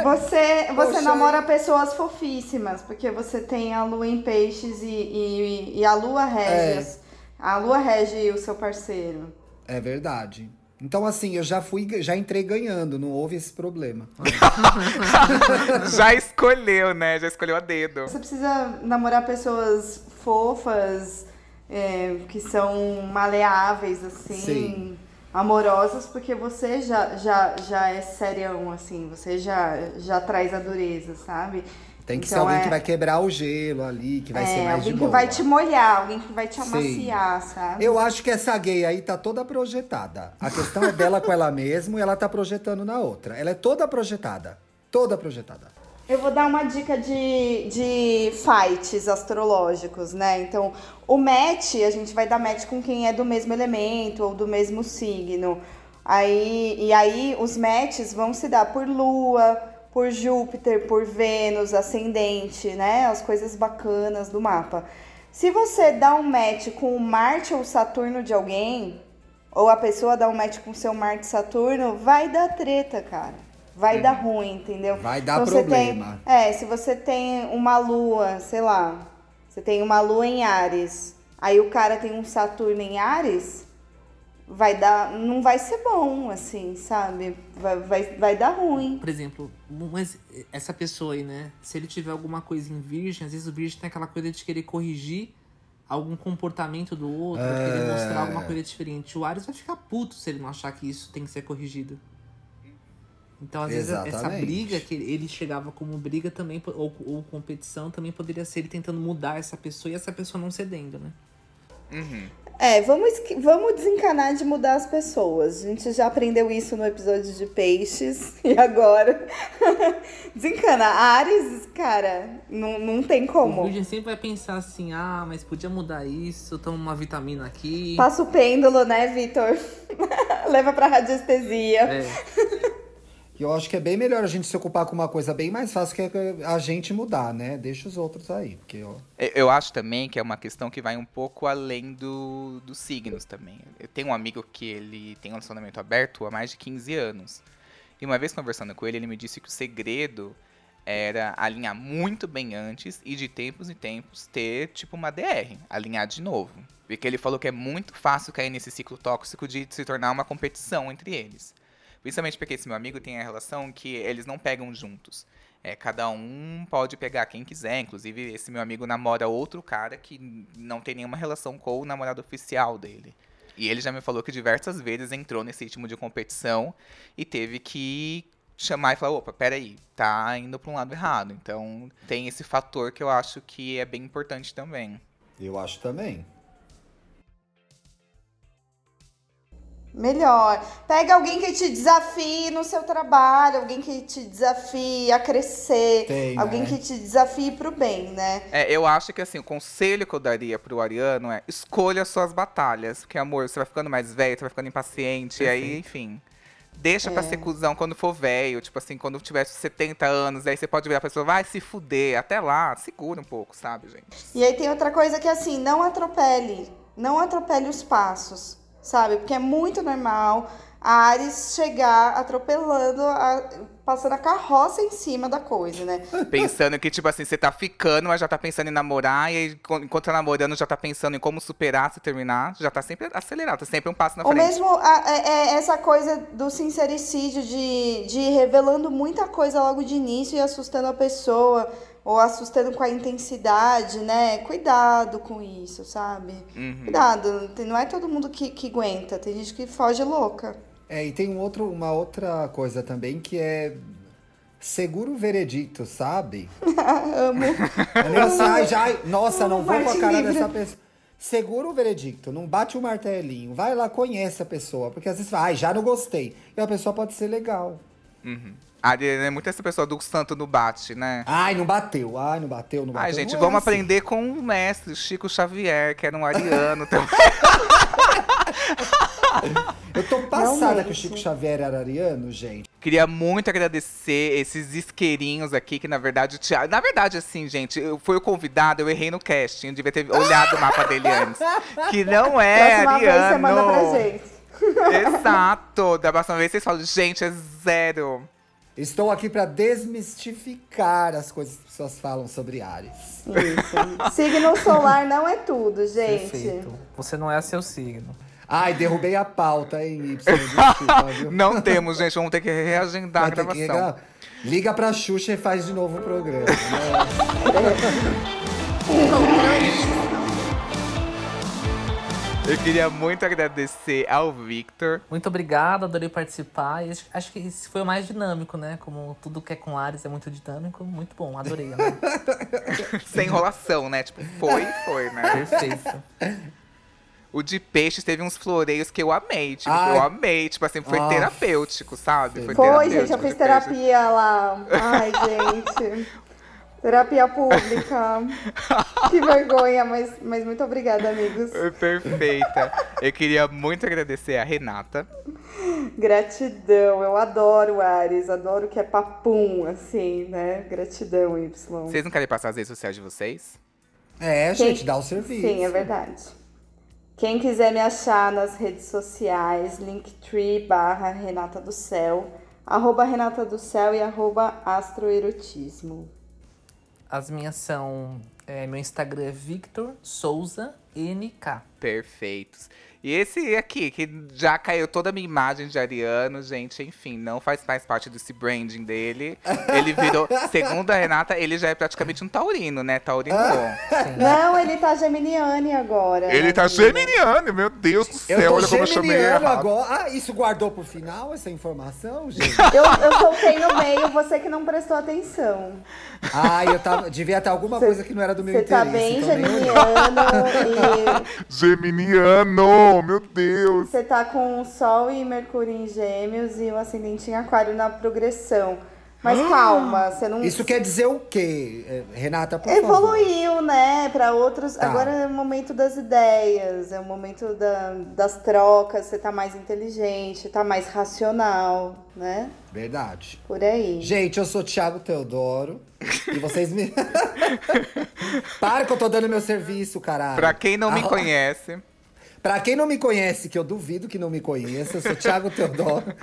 Você, você Poxa, namora pessoas fofíssimas, porque você tem a lua em peixes e, e, e a lua rege. É. A lua rege o seu parceiro. É verdade. Então, assim, eu já fui, já entrei ganhando, não houve esse problema. Já escolheu, né? Já escolheu a dedo. Você precisa namorar pessoas fofas, é, que são maleáveis, assim, Sim. Amorosas, porque você já, já, já é serião, assim, você já, já traz a dureza, sabe? Tem que ser Então alguém é- que vai quebrar o gelo ali, que vai é, ser mais alguém de que boa. vai te molhar, alguém que vai te Sim. amaciar, sabe? Eu acho que essa gay aí tá toda projetada. A questão é dela com ela mesma e ela tá projetando na outra. Ela é toda projetada. Toda projetada. Eu vou dar uma dica de, de fights astrológicos, né? Então, o match, a gente vai dar match com quem é do mesmo elemento ou do mesmo signo. Aí, e aí, os matches vão se dar por Lua, por Júpiter, por Vênus, ascendente, né? As coisas bacanas do mapa. Se você dá um match com o Marte ou Saturno de alguém, ou a pessoa dá um match com seu Marte e Saturno, vai dar treta, cara. Vai dar ruim, entendeu? Vai dar Então, você tem- problema. é, se você tem uma lua, sei lá, você tem uma lua em Ares, aí o cara tem um Saturno em Ares, vai dar, não vai ser bom, assim, sabe? Vai, vai, vai dar ruim. Por exemplo, mas essa pessoa aí, né? Se ele tiver alguma coisa em virgem, às vezes o virgem tem aquela coisa de querer corrigir algum comportamento do outro, É. querer mostrar alguma coisa diferente. O Ares vai ficar puto se ele não achar que isso tem que ser corrigido. Então, às vezes, essa Exatamente. briga que ele chegava como briga também, ou, ou competição, também poderia ser ele tentando mudar essa pessoa e essa pessoa não cedendo, né? Uhum. É, vamos, vamos desencanar de mudar as pessoas. A gente já aprendeu isso no episódio de peixes e agora. desencanar. Ares, cara, não, não tem O como. virgem sempre vai pensar assim, ah, mas podia mudar isso, toma uma vitamina aqui. Passa o pêndulo, né, Vitor? Leva pra radiestesia. É. E eu acho que é bem melhor a gente se ocupar com uma coisa bem mais fácil que a gente mudar, né? Deixa os outros aí. Porque. Eu- Eu acho também que é uma questão que vai um pouco além do, dos signos também. Eu tenho um amigo que ele tem um relacionamento aberto há mais de 15 anos. E uma vez conversando com ele, ele me disse que o segredo era alinhar muito bem antes e de tempos em tempos ter tipo uma DR, alinhar de novo. Porque ele falou que é muito fácil cair nesse ciclo tóxico de se tornar uma competição entre eles. Principalmente porque esse meu amigo tem a relação que eles não pegam juntos. É, cada um pode pegar quem quiser. Inclusive, esse meu amigo namora outro cara que não tem nenhuma relação com o namorado oficial dele. E ele já me falou que diversas vezes entrou nesse ritmo de competição e teve que chamar e falar, opa, peraí, tá indo pra um lado errado. Então tem esse fator que eu acho que é bem importante também. Eu acho também. Melhor. Pega alguém que te desafie no seu trabalho, alguém que te desafie a crescer, Tem, alguém né? que te desafie pro bem, né? É, eu acho que assim, o conselho que eu daria pro Ariano é escolha suas batalhas. Porque, amor, você vai ficando mais velho, você vai ficando impaciente, e aí, enfim. Deixa pra É. ser cuzão quando for velho. Tipo assim, quando tiver 70 anos, aí você pode virar pra pessoa, vai se fuder. Até lá, segura um pouco, sabe, gente? E aí tem outra coisa que é assim, não atropele. Não atropele os passos, sabe? Porque é muito normal a Ares chegar atropelando, a- passando a carroça em cima da coisa, né? Pensando que, tipo assim, você tá ficando, mas já tá pensando em namorar, e aí, enquanto tá namorando, já tá pensando em como superar, se terminar, já tá sempre acelerado, tá sempre um passo na Ou frente. mesmo a- é- é essa coisa do sincericídio, de, de ir revelando muita coisa logo de início e assustando a pessoa, ou assustando com a intensidade, né? Cuidado com isso, sabe? Uhum. Cuidado, não é todo mundo que, que aguenta, tem gente que foge louca. É, e tem um outro, uma outra coisa também que é seguro o veredito, sabe? Amo. É assim, ai, já, ai, nossa, não vou com a cara livre. dessa pessoa. Segura o veredicto, não bate o martelinho. Vai lá, conhece a pessoa. Porque às vezes fala, ai, já não gostei. E a pessoa pode ser legal. Uhum. A Ariana é muito essa pessoa do santo no bate, né? Ai, não bateu. Ai, não bateu, não bateu. Ai, gente, Não é vamos assim. aprender com o mestre Chico Xavier, que era um ariano também. Eu tô passada Realmente. que o Chico Xavier era ariano, gente. Queria muito agradecer esses isqueirinhos aqui, que na verdade Thiago. Na verdade, assim, gente, eu fui o convidado, eu errei no casting, eu devia ter olhado o mapa dele antes. Que não é Próxima vez você manda pra ariano. gente. Exato. Da próxima vez vocês falam, gente, é zero. Estou aqui pra desmistificar as coisas que as pessoas falam sobre Ares. Isso. Signo solar não é tudo, gente. Perfeito. Você não é seu signo. Ai, derrubei a pauta, hein, Y. Desculpa, viu? Não temos, gente, vamos ter que reagendar a Vai ter que gravação. regra- Liga pra Xuxa e faz de novo o programa. né? Eu queria muito agradecer ao Victor. Muito obrigado, adorei participar. Acho, acho que esse foi o mais dinâmico, né? Como tudo que é com Ares é muito dinâmico, muito bom, adorei. Né? Sem enrolação, né? Tipo, foi, foi, né? Perfeito. O de peixes teve uns floreios que eu amei. Tipo, Ai. eu amei. Tipo assim, foi Ah. terapêutico, sabe? Foi, terapêutico gente, eu fiz de peixes. terapia lá. Ai, gente. Terapia pública. que vergonha, mas, mas muito obrigada, amigos. Perfeita. Eu queria muito agradecer a Renata. Gratidão, eu adoro Ares, adoro que é papum, assim, né? Gratidão, Y. Vocês não querem passar as redes sociais de vocês? É, Quem- gente, dá o serviço. Sim, é verdade. Quem quiser me achar nas redes sociais, linktree barra Renata do Céu, arroba Renata do Céu e arroba astroerotismo. As minhas são. é, meu Instagram é Victor Souza NK. Perfeitos. E esse aqui, que já caiu toda a minha imagem de Ariano, gente, enfim, não faz mais parte desse branding dele. Ele virou, segundo a Renata, ele já é praticamente um taurino, né? Taurino bom. Não, ele tá geminiane agora. Ele né, tá vida? geminiano, meu Deus do Eu céu, olha como eu chamei geminiano errado. agora. Ah, isso guardou pro final, essa informação, gente? Eu, eu soltei no meio, você que não prestou atenção. Ah, eu tava, devia ter alguma Cê- coisa que não era do meu Você interesse. tá bem então nem olhei. geminiano e Geminiano, meu Deus. você tá com Sol e Mercúrio em Gêmeos e o ascendente em Aquário na progressão. Mas calma, você não. Isso quer dizer o quê, eh, Renata, por favor? Evoluiu, né, para outros. Tá. Agora é o momento das ideias, é o momento da- das trocas. Você tá mais inteligente, tá mais racional, né? Verdade. Por aí. Gente, eu sou Thiago Teodoro. e vocês me. Para que eu tô dando meu serviço, caralho. Pra quem não me Ah, conhece, Pra quem não me conhece, que eu duvido que não me conheça, eu sou Thiago Teodoro.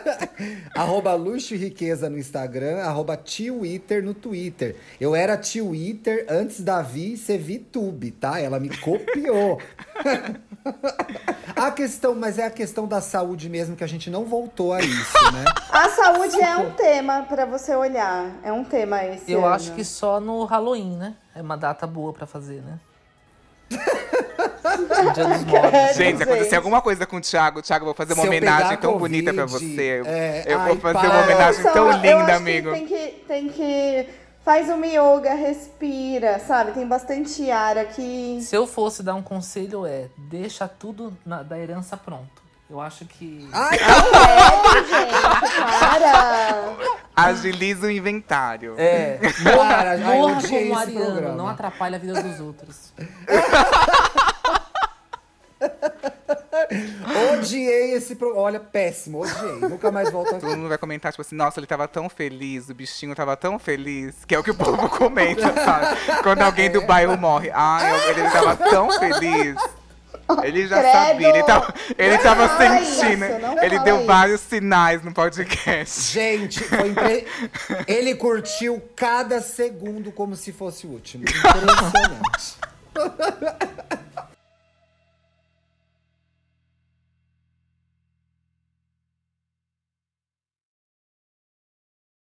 arroba luxo e riqueza no Instagram, arroba Twitter no Twitter. Eu era Twitter antes da Vi ser VTube, tá? Ela me copiou. a questão, mas é a questão da saúde mesmo, que a gente não voltou a isso, né? A saúde é um tema pra você olhar. É um tema esse Eu ano. acho que só no Halloween, né? É uma data boa pra fazer, né? Dia dos Mortos. Gente, se gente. acontecer alguma coisa com o Thiago, Thiago, eu vou fazer uma Se homenagem tão Covid, bonita pra você. é, eu ai, vou fazer para. uma homenagem tão eu linda, amigo. Que tem que tem que faz uma yoga, respira, sabe? Tem bastante ar aqui. Se eu fosse dar um conselho, é deixa tudo na- da herança pronto. Eu acho que. Ai, Credo, gente, para. Agiliza o inventário. É. Morra odiei como esse Ariano, não atrapalha a vida dos outros. Odiei esse programa. Olha, péssimo, odiei. Nunca mais volto aqui. Todo mundo vai comentar, tipo assim, nossa, ele tava tão feliz, o bichinho tava tão feliz. Que é o que o povo comenta, sabe? Quando alguém do bairro morre. Ai, ele tava tão feliz. Ele já Credo! sabia, ele tava, ele tava sentindo. ele deu isso. vários sinais no podcast. Gente, foi impre... ele curtiu cada segundo como se fosse o último. Impressionante.